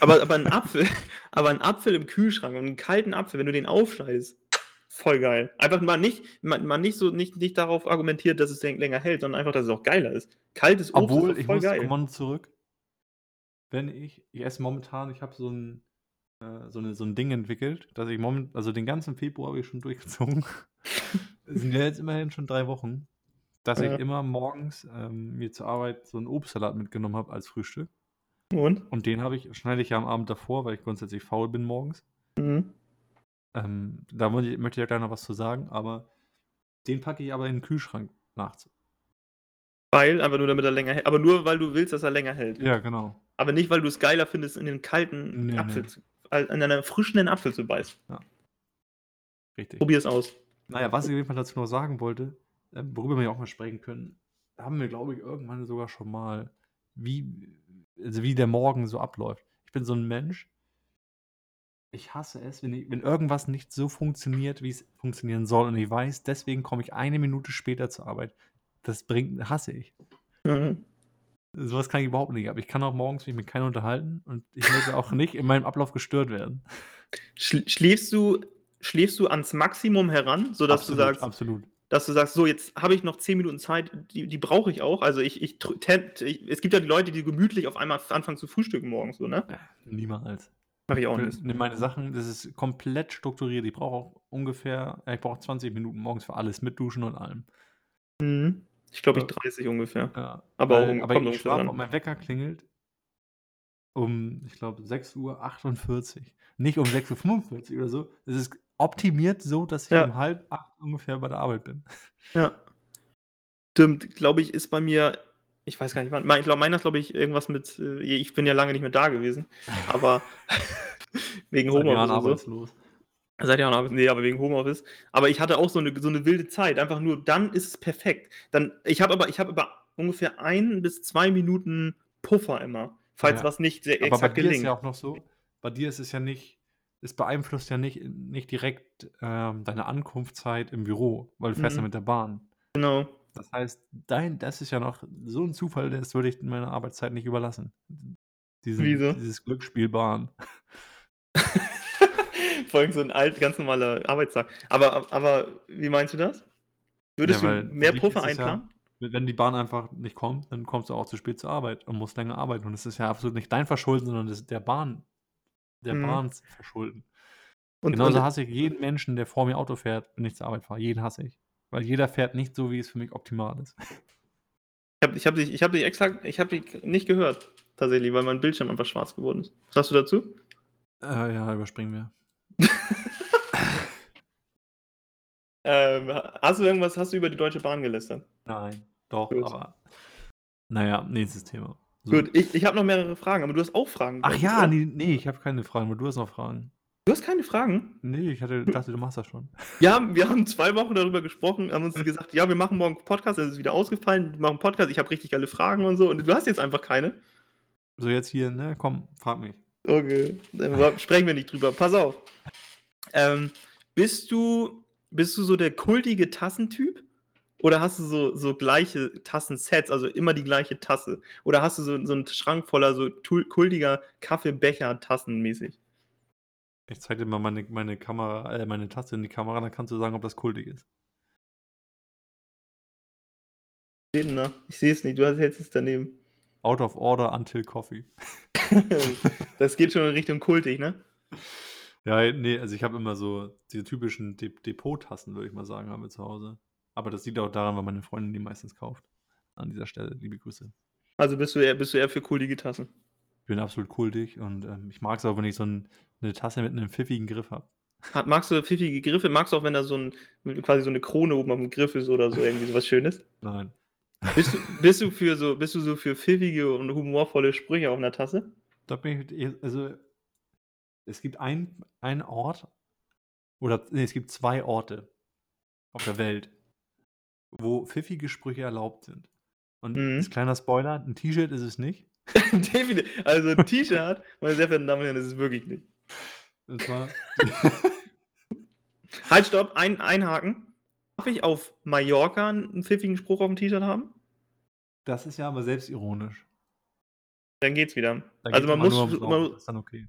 Aber, aber ein Apfel, aber ein Apfel im Kühlschrank und einen kalten Apfel, wenn du den aufschneidest, voll geil. Einfach mal nicht, mal, mal nicht so nicht, nicht darauf argumentiert, dass es läng- länger hält, sondern einfach, dass es auch geiler ist. Kaltes Obst Obwohl, ist doch ich voll muss geil. Zurück. Wenn ich, ich esse momentan, ich habe so ein, äh, so, eine, so ein Ding entwickelt, dass ich moment, also den ganzen Februar habe ich schon durchgezogen. Es sind ja jetzt immerhin schon drei Wochen. dass Ja. ich immer morgens ähm, mir zur Arbeit so einen Obstsalat mitgenommen habe als Frühstück. Und? Und den habe ich, schneide ich ja am Abend davor, weil ich grundsätzlich faul bin morgens. Mhm. Ähm, da ich- möchte ich ja gleich noch was zu sagen, aber den packe ich aber in den Kühlschrank nachts. Weil, einfach nur damit er länger hält. Aber nur, weil du willst, dass er länger hält. Ja, genau. Aber nicht, weil du es geiler findest, in den kalten Nee, Apfel nee. zu, äh, in einen frischen Apfel zu beißen. Richtig. Probier es aus. Naja, was ich auf jeden Fall dazu noch sagen wollte, äh, worüber wir ja auch mal sprechen können, haben wir, glaube ich, irgendwann sogar schon mal, wie, also wie der Morgen so abläuft. Ich bin so ein Mensch, ich hasse es, wenn, ich, wenn irgendwas nicht so funktioniert, wie es funktionieren soll. Und ich weiß, deswegen komme ich eine Minute später zur Arbeit. Das bringt, hasse ich. Mhm. Sowas kann ich überhaupt nicht. Aber ich kann auch morgens mich mit keiner unterhalten und ich möchte auch nicht in meinem Ablauf gestört werden. Schl schläfst du, schläfst du ans Maximum heran, sodass absolut, du sagst, absolut. dass du sagst, so, jetzt habe ich noch 10 Minuten Zeit, die, die brauche ich auch. Also ich, ich, ich, es gibt ja die Leute, die gemütlich auf einmal anfangen zu frühstücken morgens, so, ne? Niemals. Mache ich auch nicht. Nimm meine Sachen, das ist komplett strukturiert. Ich brauche auch ungefähr, ich brauche 20 Minuten morgens für alles, mit Duschen und allem. Mhm. Ich glaube, ich Ja. 30 ungefähr. Ja, Aber weil, auch- aber ich schlafe und mein Wecker klingelt um, ich glaube, 6.48 Uhr. Nicht um 6.45 Uhr oder so. Es ist optimiert so, dass ich Ja. um halb acht ungefähr bei der Arbeit bin. Ja. Stimmt, glaube ich, ist bei mir, ich weiß gar nicht wann, mein- ich glaube, meiner ist, glaube ich, irgendwas mit, äh, ich bin ja lange nicht mehr da gewesen, aber wegen Homeoffice so. arbeitslos. Seit Jahren Arbeit, nee, aber wegen Homeoffice. Aber ich hatte auch so eine, so eine wilde Zeit, einfach nur, dann ist es perfekt. Dann, ich habe aber, ich habe aber ungefähr ein bis zwei Minuten Puffer immer, falls Ja. was nicht sehr Aber bei exakt dir ist gelingt. ja auch noch so, bei dir ist es ja nicht, es beeinflusst ja nicht, nicht direkt ähm, deine Ankunftszeit im Büro, weil du fährst ja Mhm. mit der Bahn. Genau. Das heißt, dein, das ist ja noch so ein Zufall, das würde ich meiner Arbeitszeit nicht überlassen. Diesen, Wieso? Dieses Glücksspiel Bahn. Vor allem so ein alt, ganz normaler Arbeitstag. Aber, aber wie meinst du das? Würdest Ja, du mehr Puffer ja- einplanen? Wenn die Bahn einfach nicht kommt, dann kommst du auch zu spät zur Arbeit und musst länger arbeiten. Und es ist ja absolut nicht dein Verschulden, sondern das ist der Bahn, der Mhm. Bahns Verschulden. Und, Genauso und, hasse ich jeden Menschen, der vor mir Auto fährt, wenn ich zur Arbeit fahre. Jeden hasse ich. Weil jeder fährt nicht so, wie es für mich optimal ist. ich habe ich hab dich, ich hab dich extra, ich habe dich nicht gehört, tatsächlich, weil mein Bildschirm einfach schwarz geworden ist. Was sagst du dazu? Äh, ja, überspringen wir. Ähm, hast du irgendwas, hast du über die Deutsche Bahn gelästert? Nein, doch, Gut. aber. Naja, nächstes Thema. So. Gut, ich, ich habe noch mehrere Fragen, aber du hast auch Fragen. Ach ja, nee, nee ich habe keine Fragen, aber du hast noch Fragen. Du hast keine Fragen? Nee, ich hatte, dachte, du machst das schon. Ja, wir haben zwei Wochen darüber gesprochen, haben uns gesagt, ja, wir machen morgen Podcast, das ist wieder ausgefallen, wir machen Podcast, ich habe richtig geile Fragen und so und du hast jetzt einfach keine. So, jetzt hier, ne? Komm, frag mich. Okay, dann sprechen wir nicht drüber. Pass auf. Ähm, bist du bist du so der kultige Tassentyp? Oder hast du so, so gleiche Tassensets, also immer die gleiche Tasse? Oder hast du so, so einen Schrank voller so kultiger Kaffeebecher-Tassen mäßig? Ich zeig dir mal meine, meine Kamera, äh, meine Taste in die Kamera, dann kannst du sagen, ob das kultig ist. Da? Ich sehe es nicht, du hast jetzt es daneben. Out of order until coffee. das geht schon in Richtung kultig, ne? Ja, nee, also ich habe immer so diese typischen De Depot-Tassen, würde ich mal sagen, haben wir zu Hause. Aber das liegt auch daran, weil meine Freundin die meistens kauft. An dieser Stelle, liebe Grüße. Also bist du eher, bist du eher für kultige Tassen. Ich bin absolut kultig und ähm, ich mag es auch, wenn ich so ein, eine Tasse mit einem pfiffigen Griff habe. Hat, magst du pfiffige Griffe? Magst du auch, wenn da so ein, quasi so eine Krone oben dem Griff ist oder so irgendwie sowas Schönes? Nein. Bist du, bist du für so, bist du so für pfiffige und humorvolle Sprüche auf einer Tasse? Da bin ich, also es gibt ein, einen Ort, oder nee, es gibt zwei Orte auf der Welt, wo pfiffige Sprüche erlaubt sind. Und Mhm. als kleiner Spoiler, ein T-Shirt ist es nicht. Also ein T-Shirt, meine sehr verehrten Damen und Herren, das ist wirklich nicht. Und zwar, Halt, stopp, ein, einhaken. Darf ich auf Mallorca einen pfiffigen Spruch auf dem T-Shirt haben? das ist ja aber selbstironisch. Dann geht's wieder. Da also man muss, man, ist dann okay.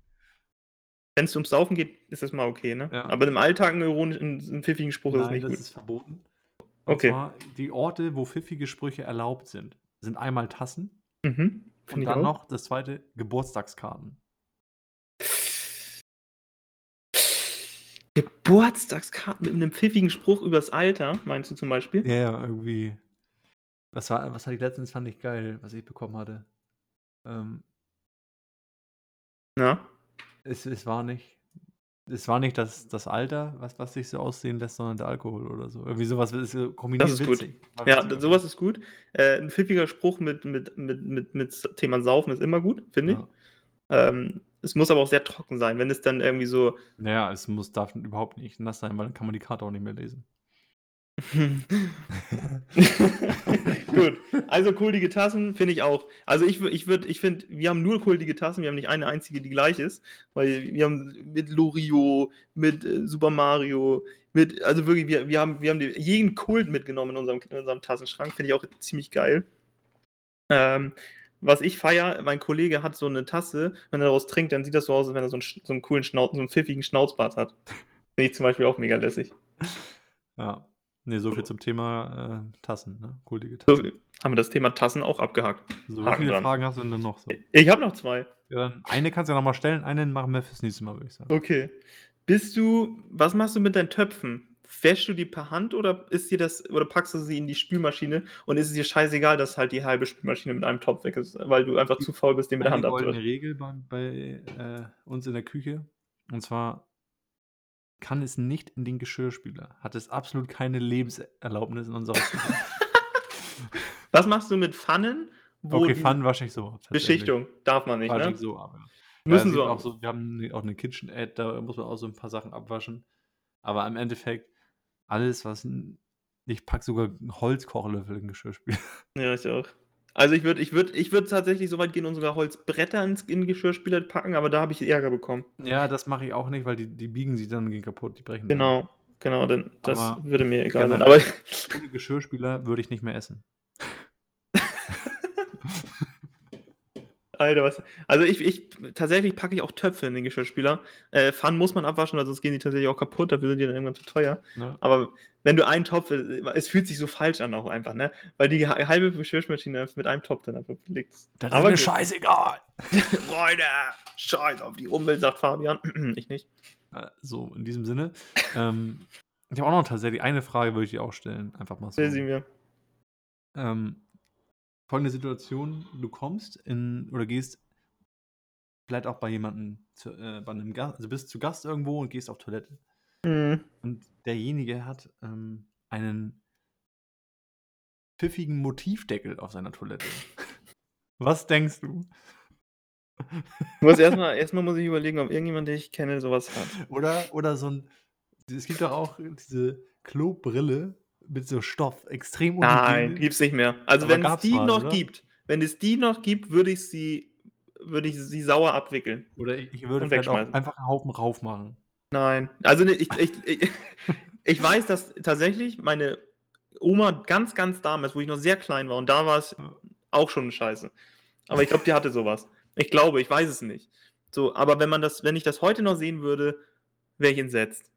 wenn es ums Saufen geht, ist das mal okay, ne? Ja. Aber im Alltag einen ironischen, einen pfiffigen Spruch ist es Nein, nicht das gut. ist verboten. Und Okay. zwar die Orte, wo pfiffige Sprüche erlaubt sind, sind einmal Tassen Mhm. und dann auch. noch das zweite Geburtstagskarten. Geburtstagskarten mit einem pfiffigen Spruch übers Alter, meinst du zum Beispiel? Ja, ja, irgendwie. Was war, was hatte ich letztens, fand ich geil, was ich bekommen hatte. Ähm, Ja. es, es war nicht, es war nicht das, das Alter, was, was sich so aussehen lässt, sondern der Alkohol oder so. Irgendwie sowas ist kombiniert Das ist gut. witzig. War Ja, witzig sowas ist gut. Äh, ein pfiffiger Spruch mit, mit, mit, mit, mit Thema Saufen ist immer gut, finde ich. Ja. Ähm, es muss aber auch sehr trocken sein, wenn es dann irgendwie so. Naja, es muss, darf überhaupt nicht nass sein, weil dann kann man die Karte auch nicht mehr lesen. Gut, also kultige Tassen finde ich auch. Also ich, ich würde, ich finde, wir haben nur kultige Tassen, wir haben nicht eine einzige, die gleich ist, weil wir haben mit Lorio, mit äh, Super Mario, mit, also wirklich, wir, wir haben, wir haben die, jeden Kult mitgenommen in unserem, in unserem Tassenschrank, finde ich auch ziemlich geil. Ähm, was ich feier, mein Kollege hat so eine Tasse, wenn er daraus trinkt, dann sieht das so aus, als wenn er so einen, so einen coolen Schnauz, so einen pfiffigen Schnauzbart hat. Finde ich zum Beispiel auch mega lässig. Ja. Nee, so viel zum Thema äh, Tassen, ne? Kultige So Tassen. haben wir das Thema Tassen auch abgehakt. So, wie Haken viele dran. Fragen hast du denn noch so? Ich habe noch zwei. Ja, dann eine kannst du ja nochmal stellen, eine machen wir fürs nächste Mal, würde ich sagen. Okay. Bist du, was machst du mit deinen Töpfen? Wäschst du die per Hand oder ist dir das, oder packst du sie in die Spülmaschine und ist es dir scheißegal, dass halt die halbe Spülmaschine mit einem Topf weg ist, weil du einfach zu faul bist, den mit der Eine Hand abzuwaschen? Regel bei, bei äh, uns in der Küche. Und zwar kann es nicht in den Geschirrspüler. Hat es absolut keine Lebenserlaubnis in unserer Küche. Was machst du mit Pfannen, okay, Pfannen wasche ich so. ab. Beschichtung darf man nicht, Wasche ne? so ab. Ja. Müssen ja, es so auch so. Wir haben auch eine KitchenAid, da muss man auch so ein paar Sachen abwaschen. Aber im Endeffekt, alles, was. Ich packe sogar Holzkochlöffel in Geschirrspüler. Ja, ich auch. Also ich würde ich würd, ich würd tatsächlich so weit gehen und sogar Holzbretter ins, in Geschirrspüler packen, aber da habe ich Ärger bekommen. Ja, das mache ich auch nicht, weil die, die biegen sich dann gehen kaputt, die brechen. dann. Genau, genau, denn das Aber würde mir egal sein. Aber Ohne Geschirrspüler würde ich nicht mehr essen. Alter, was. Also ich, ich tatsächlich packe ich auch Töpfe in den Geschirrspüler. Äh, Pfannen muss man abwaschen, weil sonst gehen die tatsächlich auch kaputt, dafür sind die dann irgendwann zu teuer. Ne? Aber wenn du einen Topf, äh, es fühlt sich so falsch an auch einfach, ne? Weil die ha- halbe Geschirrmaschine mit einem Topf dann einfach ist. Das Aber ist mir gut. scheißegal. Freunde, scheiß auf die Umwelt, sagt Fabian. ich nicht. So, in diesem Sinne. ähm, ich habe auch noch tatsächlich eine Frage, würde ich dir auch stellen. Einfach mal so. Will sie mir. Ähm, folgende Situation: Du kommst in oder gehst vielleicht auch bei jemandem, zu, äh, bei einem Gast, also bist zu Gast irgendwo und gehst auf Toilette. Mhm. Und derjenige hat ähm, einen pfiffigen Motivdeckel auf seiner Toilette. Was denkst du? Ich muss erstmal, erstmal muss ich überlegen, ob irgendjemand, den ich kenne, sowas hat. Oder, oder so ein. Es gibt doch auch diese Klobrille mit so Stoff, extrem Nein, gibt's nicht mehr. Also Aber wenn es die mal, noch oder? gibt, wenn es die noch gibt, würde ich sie, würde ich sie sauer abwickeln. Oder ich, ich würde vielleicht auch einfach einen Haufen rauf machen. Nein. Also ne, ich, ich, ich, ich weiß, dass tatsächlich meine Oma ganz, ganz damals, wo ich noch sehr klein war, und da war es auch schon scheiße. Aber ich glaube, die hatte sowas. Ich glaube, ich weiß es nicht. So, aber wenn man das, wenn ich das heute noch sehen würde, wäre ich entsetzt.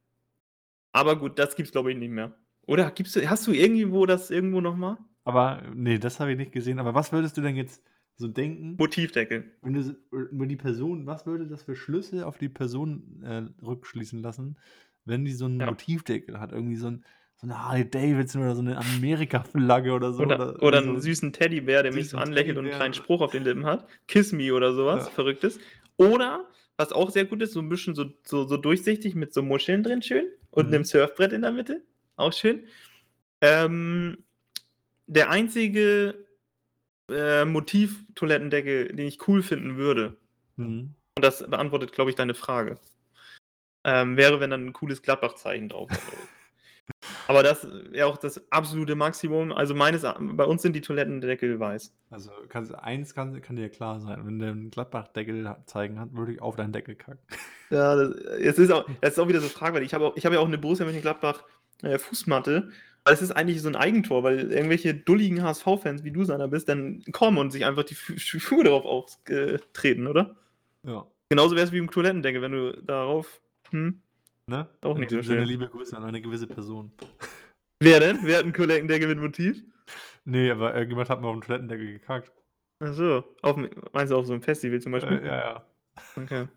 Aber gut, das gibt's glaube ich nicht mehr. Oder gibst du, hast du irgendwo das irgendwo noch mal? Aber nee, das habe ich nicht gesehen. Aber was würdest du denn jetzt so denken, Motivdeckel. wenn du so- über die Person, was würde das für Schlüsse auf die Person äh, rückschließen lassen, wenn die so einen Ja. Motivdeckel hat? Irgendwie so, ein, so eine Harley Davidson oder so eine Amerika-Flagge oder so. Oder, oder so einen süßen Teddybär, der mich so anlächelt und einen Teddybär. kleinen Spruch auf den Lippen hat. Kiss me oder sowas, Ja. Verrücktes. Oder, was auch sehr gut ist, so ein bisschen so, so, so durchsichtig mit so Muscheln drin schön und Mhm. einem Surfbrett in der Mitte. Auch schön. Ähm, der einzige äh, Motiv-Toilettendeckel, den ich cool finden würde, Mhm. und das beantwortet, glaube ich, deine Frage, ähm, wäre, wenn dann ein cooles Gladbach-Zeichen drauf wäre. Aber das wäre auch das absolute Maximum. Also meines, bei uns sind die Toilettendeckel weiß. Also kannst, eins kann, kann dir klar sein, wenn der einen Gladbach-Deckel zeigen hat, würde ich auf deinen Deckel kacken. Ja, das, es ist auch, das ist auch wieder so fragwürdig. Ich habe habe ja auch eine Borussia Mönchengladbach äh, Fußmatte. Aber es ist eigentlich so ein Eigentor, weil irgendwelche dulligen HSV-Fans, wie du seiner bist, dann kommen und sich einfach die Schuhe darauf auftreten, oder? Ja. Genauso wäre es wie im Toilettendeckel, wenn du darauf. Hm? Ne? Auch nicht so schön. liebe Grüße an eine gewisse Person. Wer denn? Wer hat einen Toilettendeckel mit Motiv? Nee, aber irgendjemand hat mal auf den Toilettendeckel gekackt. Achso, auf, dem- meinst du auf so einem Festival zum Beispiel? Äh, ja, ja. Okay.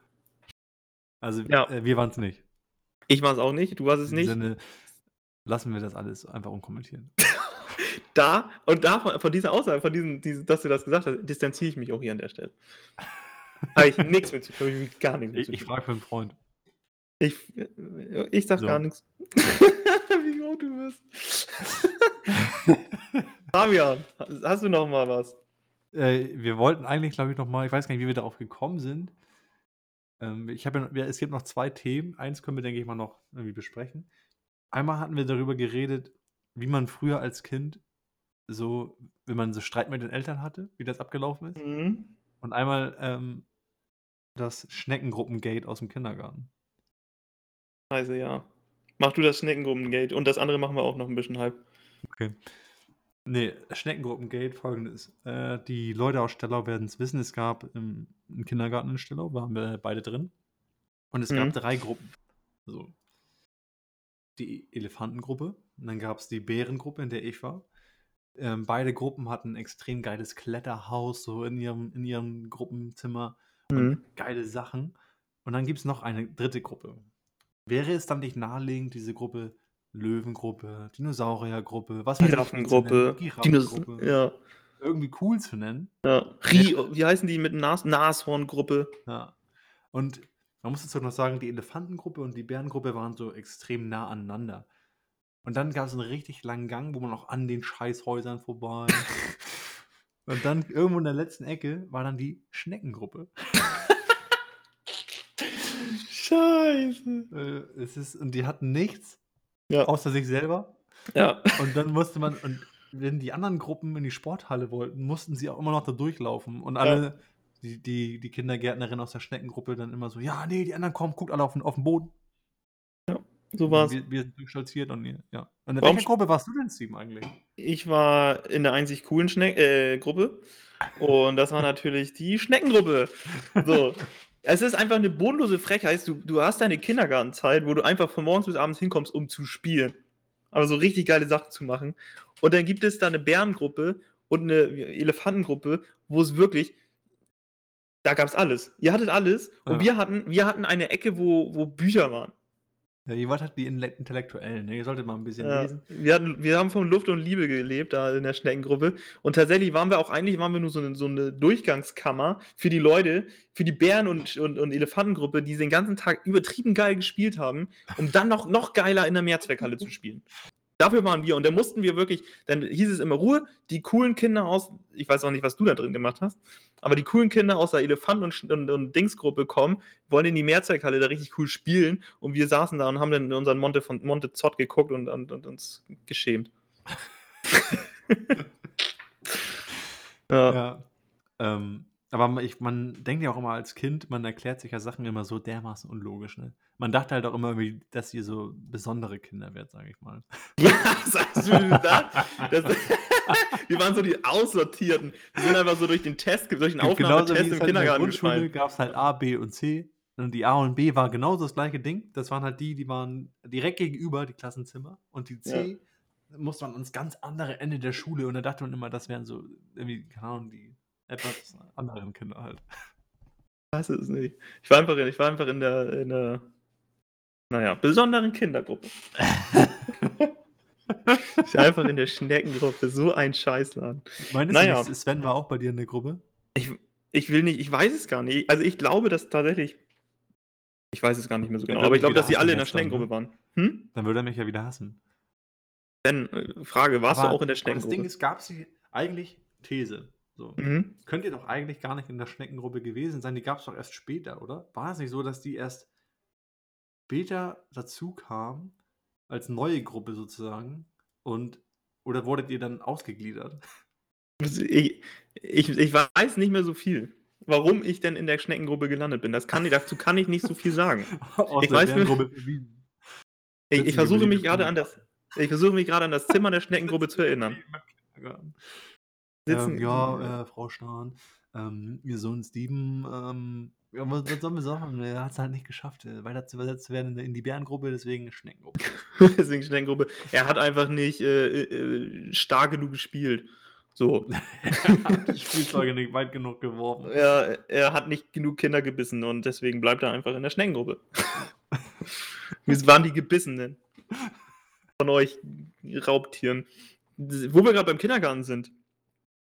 Also Ja. äh, wir waren es nicht. Ich war es auch nicht, du warst es nicht. Sinne lassen wir das alles einfach unkommentieren. da und da von, von dieser Aussage, von diesem, diesem, dass du das gesagt hast, distanziere ich mich auch hier an der Stelle. Habe ich nichts mit zu tun, gar nichts mit Ich, ich frage für einen Freund. Ich, ich sag So. gar nichts. Wie gut du bist. Fabian, hast du noch mal was? Äh, wir wollten eigentlich, glaube ich, noch mal, ich weiß gar nicht, wie wir darauf gekommen sind. Ähm, ich habe ja, es gibt noch zwei Themen. Eins können wir, denke ich mal, noch irgendwie besprechen. Einmal hatten wir darüber geredet, wie man früher als Kind so, wenn man so Streit mit den Eltern hatte, wie das abgelaufen ist. Mhm. Und einmal ähm, das Schneckengruppengate aus dem Kindergarten. Also ja. Mach du das Schneckengruppengate und das andere machen wir auch noch ein bisschen halb. Okay. Nee, Schneckengruppengate folgendes. Äh, die Leute aus Stellau werden es wissen, es gab im, im Kindergarten in Stellau, waren wir beide drin. Und es Mhm. gab drei Gruppen. So. Die Elefantengruppe, und dann gab es die Bärengruppe, in der ich war. Ähm, beide Gruppen hatten ein extrem geiles Kletterhaus, so in ihrem, in ihrem Gruppenzimmer. Mhm. Geile Sachen. Und dann gibt es noch eine dritte Gruppe. Wäre es dann nicht naheliegend, diese Gruppe Löwengruppe, Dinosauriergruppe, was Giraffengruppe, Giraffengruppe, ja, irgendwie cool zu nennen? ja. Ri wie heißen die mit Nas Nashorngruppe? Ja. Und man muss dazu noch sagen, die Elefantengruppe und die Bärengruppe waren so extrem nah aneinander. Und dann gab es einen richtig langen Gang, wo man auch an den Scheißhäusern vorbei. und dann irgendwo in der letzten Ecke war dann die Schneckengruppe. Scheiße. Äh, es ist, und die hatten nichts Ja, außer sich selber. ja. Und dann musste man, und wenn die anderen Gruppen in die Sporthalle wollten, mussten sie auch immer noch da durchlaufen. Und alle, die, die, die Kindergärtnerin aus der Schneckengruppe dann immer so, ja, nee, die anderen kommen, guckt alle auf den, auf den Boden. So war's. Wir, wir sind stolziert und ja. Und in Warum welcher Gruppe warst du denn, Steven, eigentlich? Ich war in der einzig coolen Schneck äh, Gruppe und das war natürlich die Schneckengruppe. So. Es ist einfach eine bodenlose Frechheit. Du, du hast deine Kindergartenzeit, wo du einfach von morgens bis abends hinkommst, um zu spielen. Aber so richtig geile Sachen zu machen. Und dann gibt es da eine Bärengruppe und eine Elefantengruppe, wo es wirklich, da gab es alles. Ihr hattet alles und Ja. wir hatten, wir hatten eine Ecke, wo, wo Bücher waren. Ja, ihr wart halt die Intellektuellen, ne? Ihr solltet mal ein bisschen Ja, lesen. wir, hatten, wir haben von Luft und Liebe gelebt da in der Schneckengruppe. Und tatsächlich waren wir auch eigentlich waren wir nur so eine, so eine Durchgangskammer für die Leute, für die Bären- und, und, und Elefantengruppe, die den ganzen Tag übertrieben geil gespielt haben, um dann noch, noch geiler in der Mehrzweckhalle zu spielen. Dafür waren wir. Und da mussten wir wirklich, dann hieß es immer Ruhe, die coolen Kinder aus, ich weiß auch nicht, was du da drin gemacht hast, aber die coolen Kinder aus der Elefant- und, und, und Dingsgruppe kommen, wollen in die Mehrzweckhalle da richtig cool spielen. Und wir saßen da und haben dann unseren Monte von Monte Zott geguckt und, und, und uns geschämt. ja. Ja. Ähm, aber ich, man denkt ja auch immer als Kind, man erklärt sich ja Sachen immer so dermaßen unlogisch, ne? Man dachte halt auch immer, dass ihr so besondere Kinder werdet, sage ich mal. Ja, sagst du das? das wir waren so die Aussortierten. Wir sind einfach so durch den Test, durch den Aufnahmetest es im halt in der Kindergarten Grundschule gab es halt A, B und C. Und die A und B war genauso das gleiche Ding. Das waren halt die, die waren direkt gegenüber, die Klassenzimmer. Und die C musste man ans ganz andere Ende der Schule. Und da dachte man immer, das wären so irgendwie, keine Ahnung, die etwas anderen Kinder halt. Ich weiß es nicht. Ich war einfach in, ich war einfach in der, in der naja, besonderen Kindergruppe. ich war einfach in der Schneckengruppe. So ein Scheißladen. Meinst Naja. du, Sven war auch bei dir in der Gruppe? Ich will nicht, ich weiß es gar nicht. Also ich glaube, dass tatsächlich. Ich weiß es gar nicht mehr so genau, aber ich, ich glaube, dass die alle in der dann, Schneckengruppe waren. Hm? Dann würde er mich ja wieder hassen. Ben, äh, Frage, warst Aber- du auch in der aber Das Ding Schneckengruppe? ist, gab sie eigentlich These. So. Mhm. Könnt ihr doch eigentlich gar nicht in der Schneckengruppe gewesen sein. Die gab es doch erst später, oder? War es nicht so, dass die erst später dazu kam, als neue Gruppe sozusagen? Und oder wurdet ihr dann ausgegliedert? Ich, ich, ich weiß nicht mehr so viel. Warum ich denn in der Schneckengruppe gelandet bin, das kann, dazu kann ich nicht so viel sagen. Ich weiß nur-. Ich, ich versuche mich gerade an das, ich versuche mich gerade an das Zimmer der Schneckengruppe zu erinnern. Sitzen, Ähm, ja, äh, Frau Stahn, ähm, ihr Sohn Steven, ähm, ja, was, was sollen wir sagen? Er hat es halt nicht geschafft, äh, weiter zu übersetzt werden in die Bärengruppe, deswegen Schneckengruppe. deswegen Schneckengruppe. Er hat einfach nicht äh, äh, stark genug gespielt. So. er hat die Spielzeuge nicht weit genug geworfen. Er, er hat nicht genug Kinder gebissen und deswegen bleibt er einfach in der Schneckengruppe. Wir waren die Gebissenen. Von euch Raubtieren. wo wir gerade beim Kindergarten sind,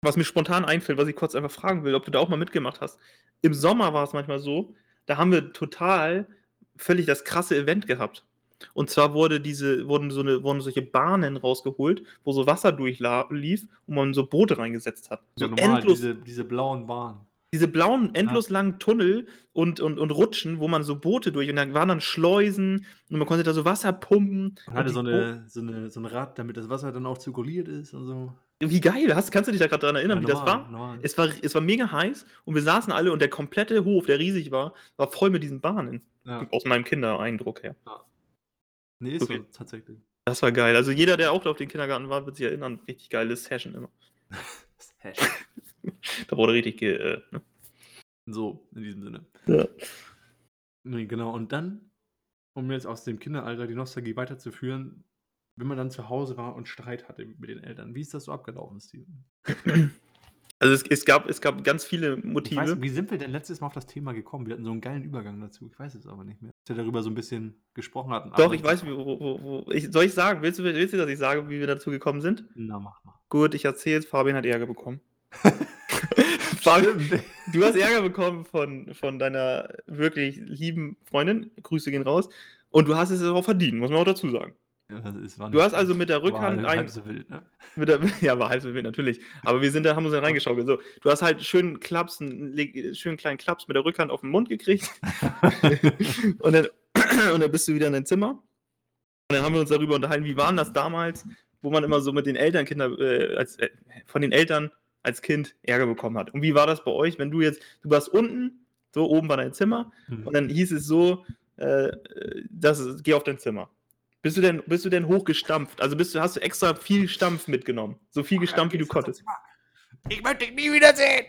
was mir spontan einfällt, was ich kurz einfach fragen will, ob du da auch mal mitgemacht hast. Im Sommer war es manchmal so, da haben wir total völlig das krasse Event gehabt. Und zwar wurde diese, wurden, so eine, wurden solche Bahnen rausgeholt, wo so Wasser durchlief und man so Boote reingesetzt hat. So Ja, normal, endlos, diese, diese blauen Bahnen. diese blauen, endlos langen Tunnel und, und, und Rutschen, wo man so Boote durch und da waren dann Schleusen und man konnte da so Wasser pumpen. Und hatte so, Bo- eine, so, eine, so ein Rad, damit das Wasser dann auch zirkuliert ist und so. Wie geil, hast, kannst du dich da gerade dran erinnern, Ja, wie das normal, war? normal. Es, war? es war mega heiß und wir saßen alle und der komplette Hof, der riesig war, war voll mit diesen Bahnen. Ja. Aus meinem Kindereindruck her. Nee, ist Okay. so, tatsächlich. Das war geil. Also jeder, der auch auf den Kindergarten war, wird sich erinnern. Richtig geiles Session immer. Hash. Da wurde richtig ge, äh, ne? So, in diesem Sinne. Ja. Nee, genau. Und dann, um jetzt aus dem Kinderalter die Nostalgie weiterzuführen, wenn man dann zu Hause war und Streit hatte mit den Eltern. Wie ist das so abgelaufen, Steven? Also es, es, gab, es gab ganz viele Motive. weiß, wie sind wir denn letztes Mal auf das Thema gekommen? Wir hatten so einen geilen Übergang dazu. Ich weiß es aber nicht mehr. Dass wir darüber so ein bisschen gesprochen hatten. Doch, ich weiß, wie- wo, wo, wo. Ich, soll ich sagen? Willst du, willst du, dass ich sage, wie wir dazu gekommen sind? Na, mach mal. Gut, ich erzähle jetzt, Fabian hat Ärger bekommen. Fabian, du hast Ärger bekommen von, von deiner wirklich lieben Freundin. Grüße gehen raus. Und du hast es auch verdient, muss man auch dazu sagen. Das war Du hast also mit der war Rückhand halb ein, so wild, ne? Mit der, ja, war halb so wild, natürlich. Aber wir sind da, haben uns dann reingeschaut. So, du hast halt schön Klaps, einen schönen kleinen Klaps mit der Rückhand auf den Mund gekriegt. und, dann, und dann bist du wieder in dein Zimmer. Und dann haben wir uns darüber unterhalten, wie war denn das damals, wo man immer so mit den Eltern, Kinder, äh, als, äh, von den Eltern als Kind Ärger bekommen hat. Und wie war das bei euch, wenn du jetzt, du warst unten, so oben war dein Zimmer, Hm. und dann hieß es so, äh, das ist, geh auf dein Zimmer. Bist du denn, bist du denn hochgestampft? Also bist du, hast du extra viel Stampf mitgenommen? So viel gestampft, wie du konntest. Ich möchte dich nie wiedersehen.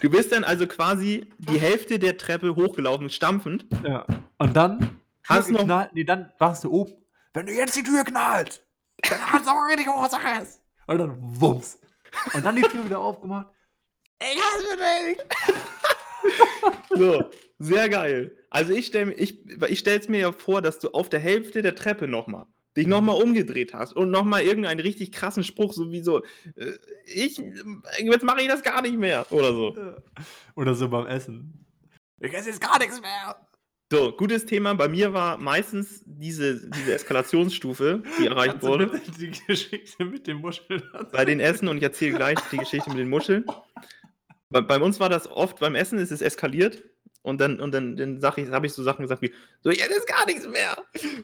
Du bist dann also quasi die Hälfte der Treppe hochgelaufen, stampfend. Ja. Und dann Hast Tür noch- nee, dann warst du oben. Wenn du jetzt die Tür knallst, dann hast du auch richtig Hochsaches. Und dann wumms. Und dann die Tür wieder aufgemacht. Ich hasse dich. So, sehr geil. Also ich stelle ich, ich stell's mir ja vor, dass du auf der Hälfte der Treppe nochmal dich nochmal umgedreht hast und nochmal irgendeinen richtig krassen Spruch, so wie so, äh, ich, jetzt mache ich das gar nicht mehr oder so. Oder so beim Essen. Ich esse jetzt gar nichts mehr. So, gutes Thema. Bei mir war meistens diese, diese Eskalationsstufe, die erreicht wurde. Die Geschichte mit dem Muscheln. bei den Essen und ich erzähle gleich die Geschichte mit den Muscheln. Bei, bei uns war das oft beim Essen, ist es eskaliert und dann, und dann, dann sag ich, habe ich so Sachen gesagt wie, so, jetzt ist gar nichts mehr.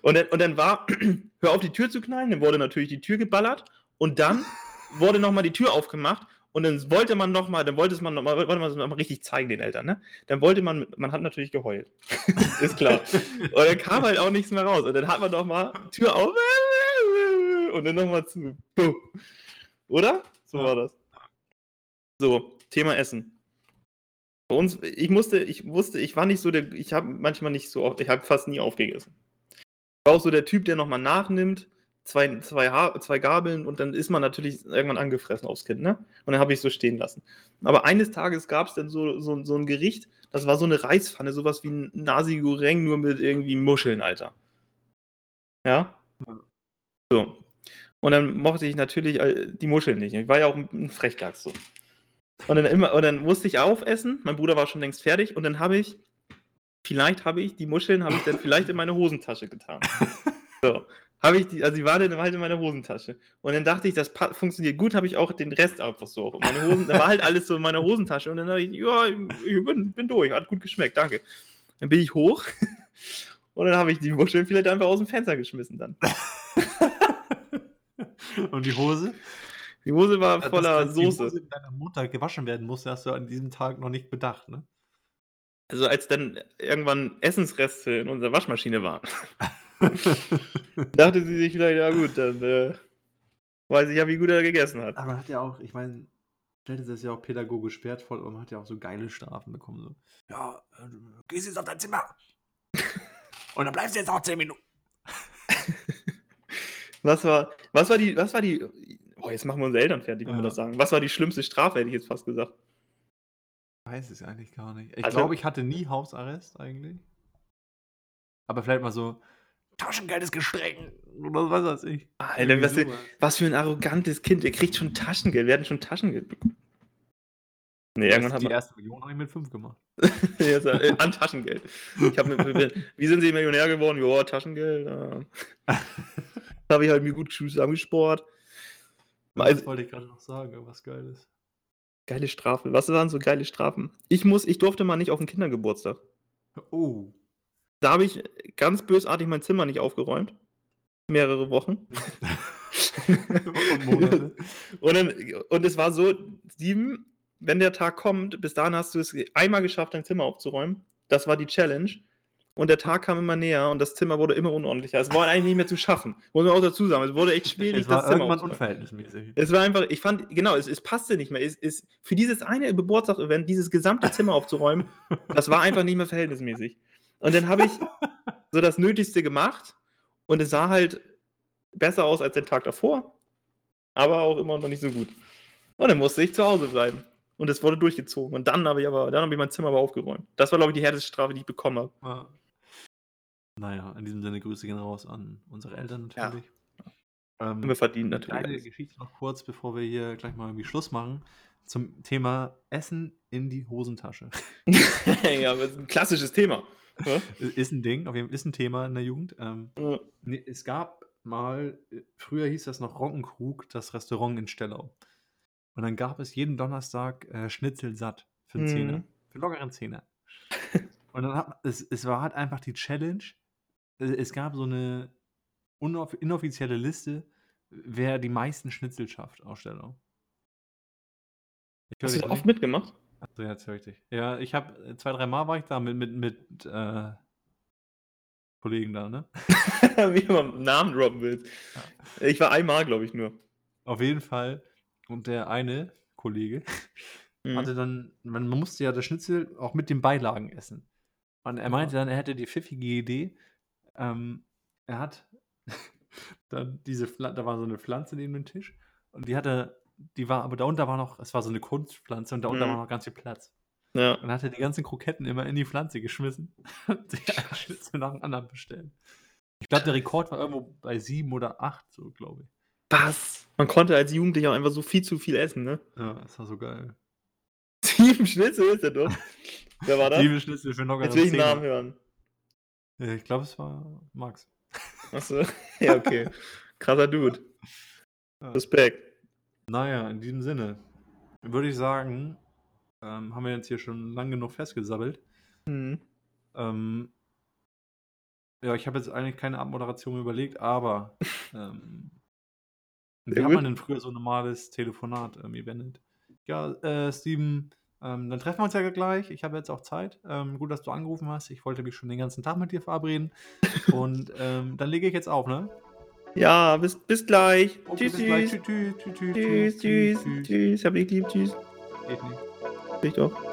Und dann, und dann war, hör auf die Tür zu knallen, dann wurde natürlich die Tür geballert und dann wurde nochmal die Tür aufgemacht und dann wollte man nochmal, dann wollte es man nochmal, wollte man es noch mal richtig zeigen den Eltern, ne? Dann wollte man, man hat natürlich geheult. ist klar. Und dann kam halt auch nichts mehr raus. Und dann hat man nochmal Tür auf und dann nochmal zu. Oder? So war das. So, Thema Essen. Bei uns, ich musste, ich wusste, ich war nicht so der, ich habe manchmal nicht so oft, ich habe fast nie aufgegessen. Ich war auch so der Typ, der nochmal nachnimmt, zwei, zwei, ha zwei Gabeln und dann ist man natürlich irgendwann angefressen aufs Kind, ne? Und dann habe ich es so stehen lassen. Aber eines Tages gab es dann so, so, so ein Gericht, das war so eine Reispfanne, sowas wie ein Nasi Goreng, nur mit irgendwie Muscheln, Alter. Ja? So. Und dann mochte ich natürlich äh, die Muscheln nicht. Ich war ja auch ein ein Frechdachs so. Und dann immer, und dann musste ich aufessen. Mein Bruder war schon längst fertig und dann habe ich, vielleicht habe ich die Muscheln, habe ich dann vielleicht in meine Hosentasche getan. So. Habe ich die, also die war dann halt in meiner Hosentasche. Und dann dachte ich, das funktioniert gut, habe ich auch den Rest einfach so. Und meine Hosen, da war halt alles so in meiner Hosentasche. Und dann dachte ich, ja, ich bin, bin durch, hat gut geschmeckt, danke. Dann bin ich hoch und dann habe ich die Muscheln vielleicht einfach aus dem Fenster geschmissen dann. Und die Hose? Die Hose war voller dass die Soße. Hose mit deiner Mutter gewaschen werden musste, hast du an diesem Tag noch nicht bedacht, ne? Also als dann irgendwann Essensreste in unserer Waschmaschine waren, dachte sie sich vielleicht, ja gut, dann äh, weiß ich ja, wie gut er gegessen hat. Aber man hat ja auch, ich meine, stellt es das ja auch pädagogisch wertvoll und man hat ja auch so geile Strafen bekommen. So. Ja, äh, du gehst jetzt auf dein Zimmer. Und dann bleibst du jetzt auch 10 Minuten. Was war, was war die, was war die, oh, jetzt machen wir unsere Eltern fertig, wenn wir Ja. das sagen. Was war die schlimmste Strafe, hätte ich jetzt fast gesagt. Ich weiß es eigentlich gar nicht. Ich Also- glaube, ich hatte nie Hausarrest eigentlich. Aber vielleicht mal so Taschengeld ist gestreng. Oder was weiß ich. Alter, was, was für ein arrogantes Kind. Der kriegt schon Taschengeld. Wir hatten schon Taschengeld bekommen. Nee, irgendwann hat die man. erste Million habe ich mit 5 gemacht. Ja, so, äh, an Taschengeld. Ich hab mir, wie sind Sie Millionär geworden? Ja, Taschengeld. Ja. habe ich halt mir gut zusammengespart. Also, wollte ich gerade noch sagen, was geil ist. geile Strafe. Was waren so geile Strafen? Ich muss, ich durfte mal nicht auf den Kindergeburtstag. Oh. Da habe ich ganz bösartig mein Zimmer nicht aufgeräumt. Mehrere Wochen. Und und, dann, und es war so, sieben, wenn der Tag kommt, bis dahin hast du es einmal geschafft, dein Zimmer aufzuräumen. Das war die Challenge. Und der Tag kam immer näher und das Zimmer wurde immer unordentlicher. Es war eigentlich nicht mehr zu schaffen. Muss man auch dazu sagen. Es wurde echt schwierig, Es war das Zimmer irgendwann aufzuräumen. unverhältnismäßig. Es war einfach, ich fand, genau, es, es passte nicht mehr. Es, es, für dieses eine Geburtstag-Event, dieses gesamte Zimmer aufzuräumen, das war einfach nicht mehr verhältnismäßig. Und dann habe ich so das Nötigste gemacht und es sah halt besser aus als den Tag davor, aber auch immer noch nicht so gut. Und dann musste ich zu Hause bleiben. Und es wurde durchgezogen. Und dann habe ich aber, dann habe ich mein Zimmer aber aufgeräumt. Das war, glaube ich, die härteste Strafe, die ich bekommen habe. Ja. Naja, in diesem Sinne Grüße gehen raus an unsere Eltern natürlich. Ähm, Haben wir verdient eine natürlich. alles. Geschichte noch kurz, bevor wir hier gleich mal irgendwie Schluss machen. Zum Thema Essen in die Hosentasche. ja, aber das ist ein klassisches Thema. Ja? ist ein Ding, auf jeden Fall ist ein Thema in der Jugend. Ähm, Ja. nee, es gab mal, äh, früher hieß das noch Roggenkrug, das Restaurant in Stellau. Und dann gab es jeden Donnerstag äh, Schnitzel satt für einen Mhm. Zehner. Für lockeren Zehner. Und dann hat es, es war halt einfach die Challenge. Äh, Es gab so eine inoffizielle Liste, wer die meisten Schnitzel schafft aus Stellau. Ich hör Hast du dich da nicht. oft mitgemacht? Achso, ja, jetzt höre ich dich. Ja, ich habe zwei, drei Mal war ich da mit, mit, mit äh, Kollegen da, ne? Wie mal Namen droppen willst. Ich war einmal, glaube ich, nur. Auf jeden Fall. Und der eine Kollege Mhm. hatte dann, man, man musste ja das Schnitzel auch mit den Beilagen essen. Und er meinte dann, er hätte die pfiffige Idee, ähm, er hat dann diese, Pfla- da war so eine Pflanze neben dem Tisch und die hatte, die war, aber darunter war noch, es war so eine Kunstpflanze und darunter Mhm. war noch ganz viel Platz. Ja. Und dann hat er die ganzen Kroketten immer in die Pflanze geschmissen und sich einen Schnitzel nach dem anderen bestellt. Ich glaube, der Rekord war irgendwo bei sieben oder acht, so glaube ich. Was? Man konnte als Jugendlicher auch einfach so viel zu viel essen, ne? Ja, das war so geil. Sieben Schnitzel ist er doch. Wer war das? Sieben Schnitzel für lockere Jetzt will ich einen. Namen hören. Ja, Ich glaube, es war Max. Achso. Ja, okay. Krasser Dude. Respekt. Naja, in diesem Sinne würde ich sagen, ähm, haben wir jetzt hier schon lang genug festgesabbelt. Mhm. Ähm, ja, ich habe jetzt eigentlich keine Abmoderation mehr überlegt, aber ähm, wie hat man denn früher so ein normales Telefonat ähm, eventet? Ja, äh, Steven, ähm, dann treffen wir uns ja gleich. Ich habe jetzt auch Zeit. Ähm, gut, dass du angerufen hast. Ich wollte mich schon den ganzen Tag mit dir verabreden. Und ähm, dann lege ich jetzt auf, ne? Ja, bis, bis gleich. Okay, tschüss, bis gleich. tschüss. Tschüss, tschüss, tschüss, Tschüss, tschüss, tschüss. Hab dich lieb, tschüss. Geht nicht. Ich doch.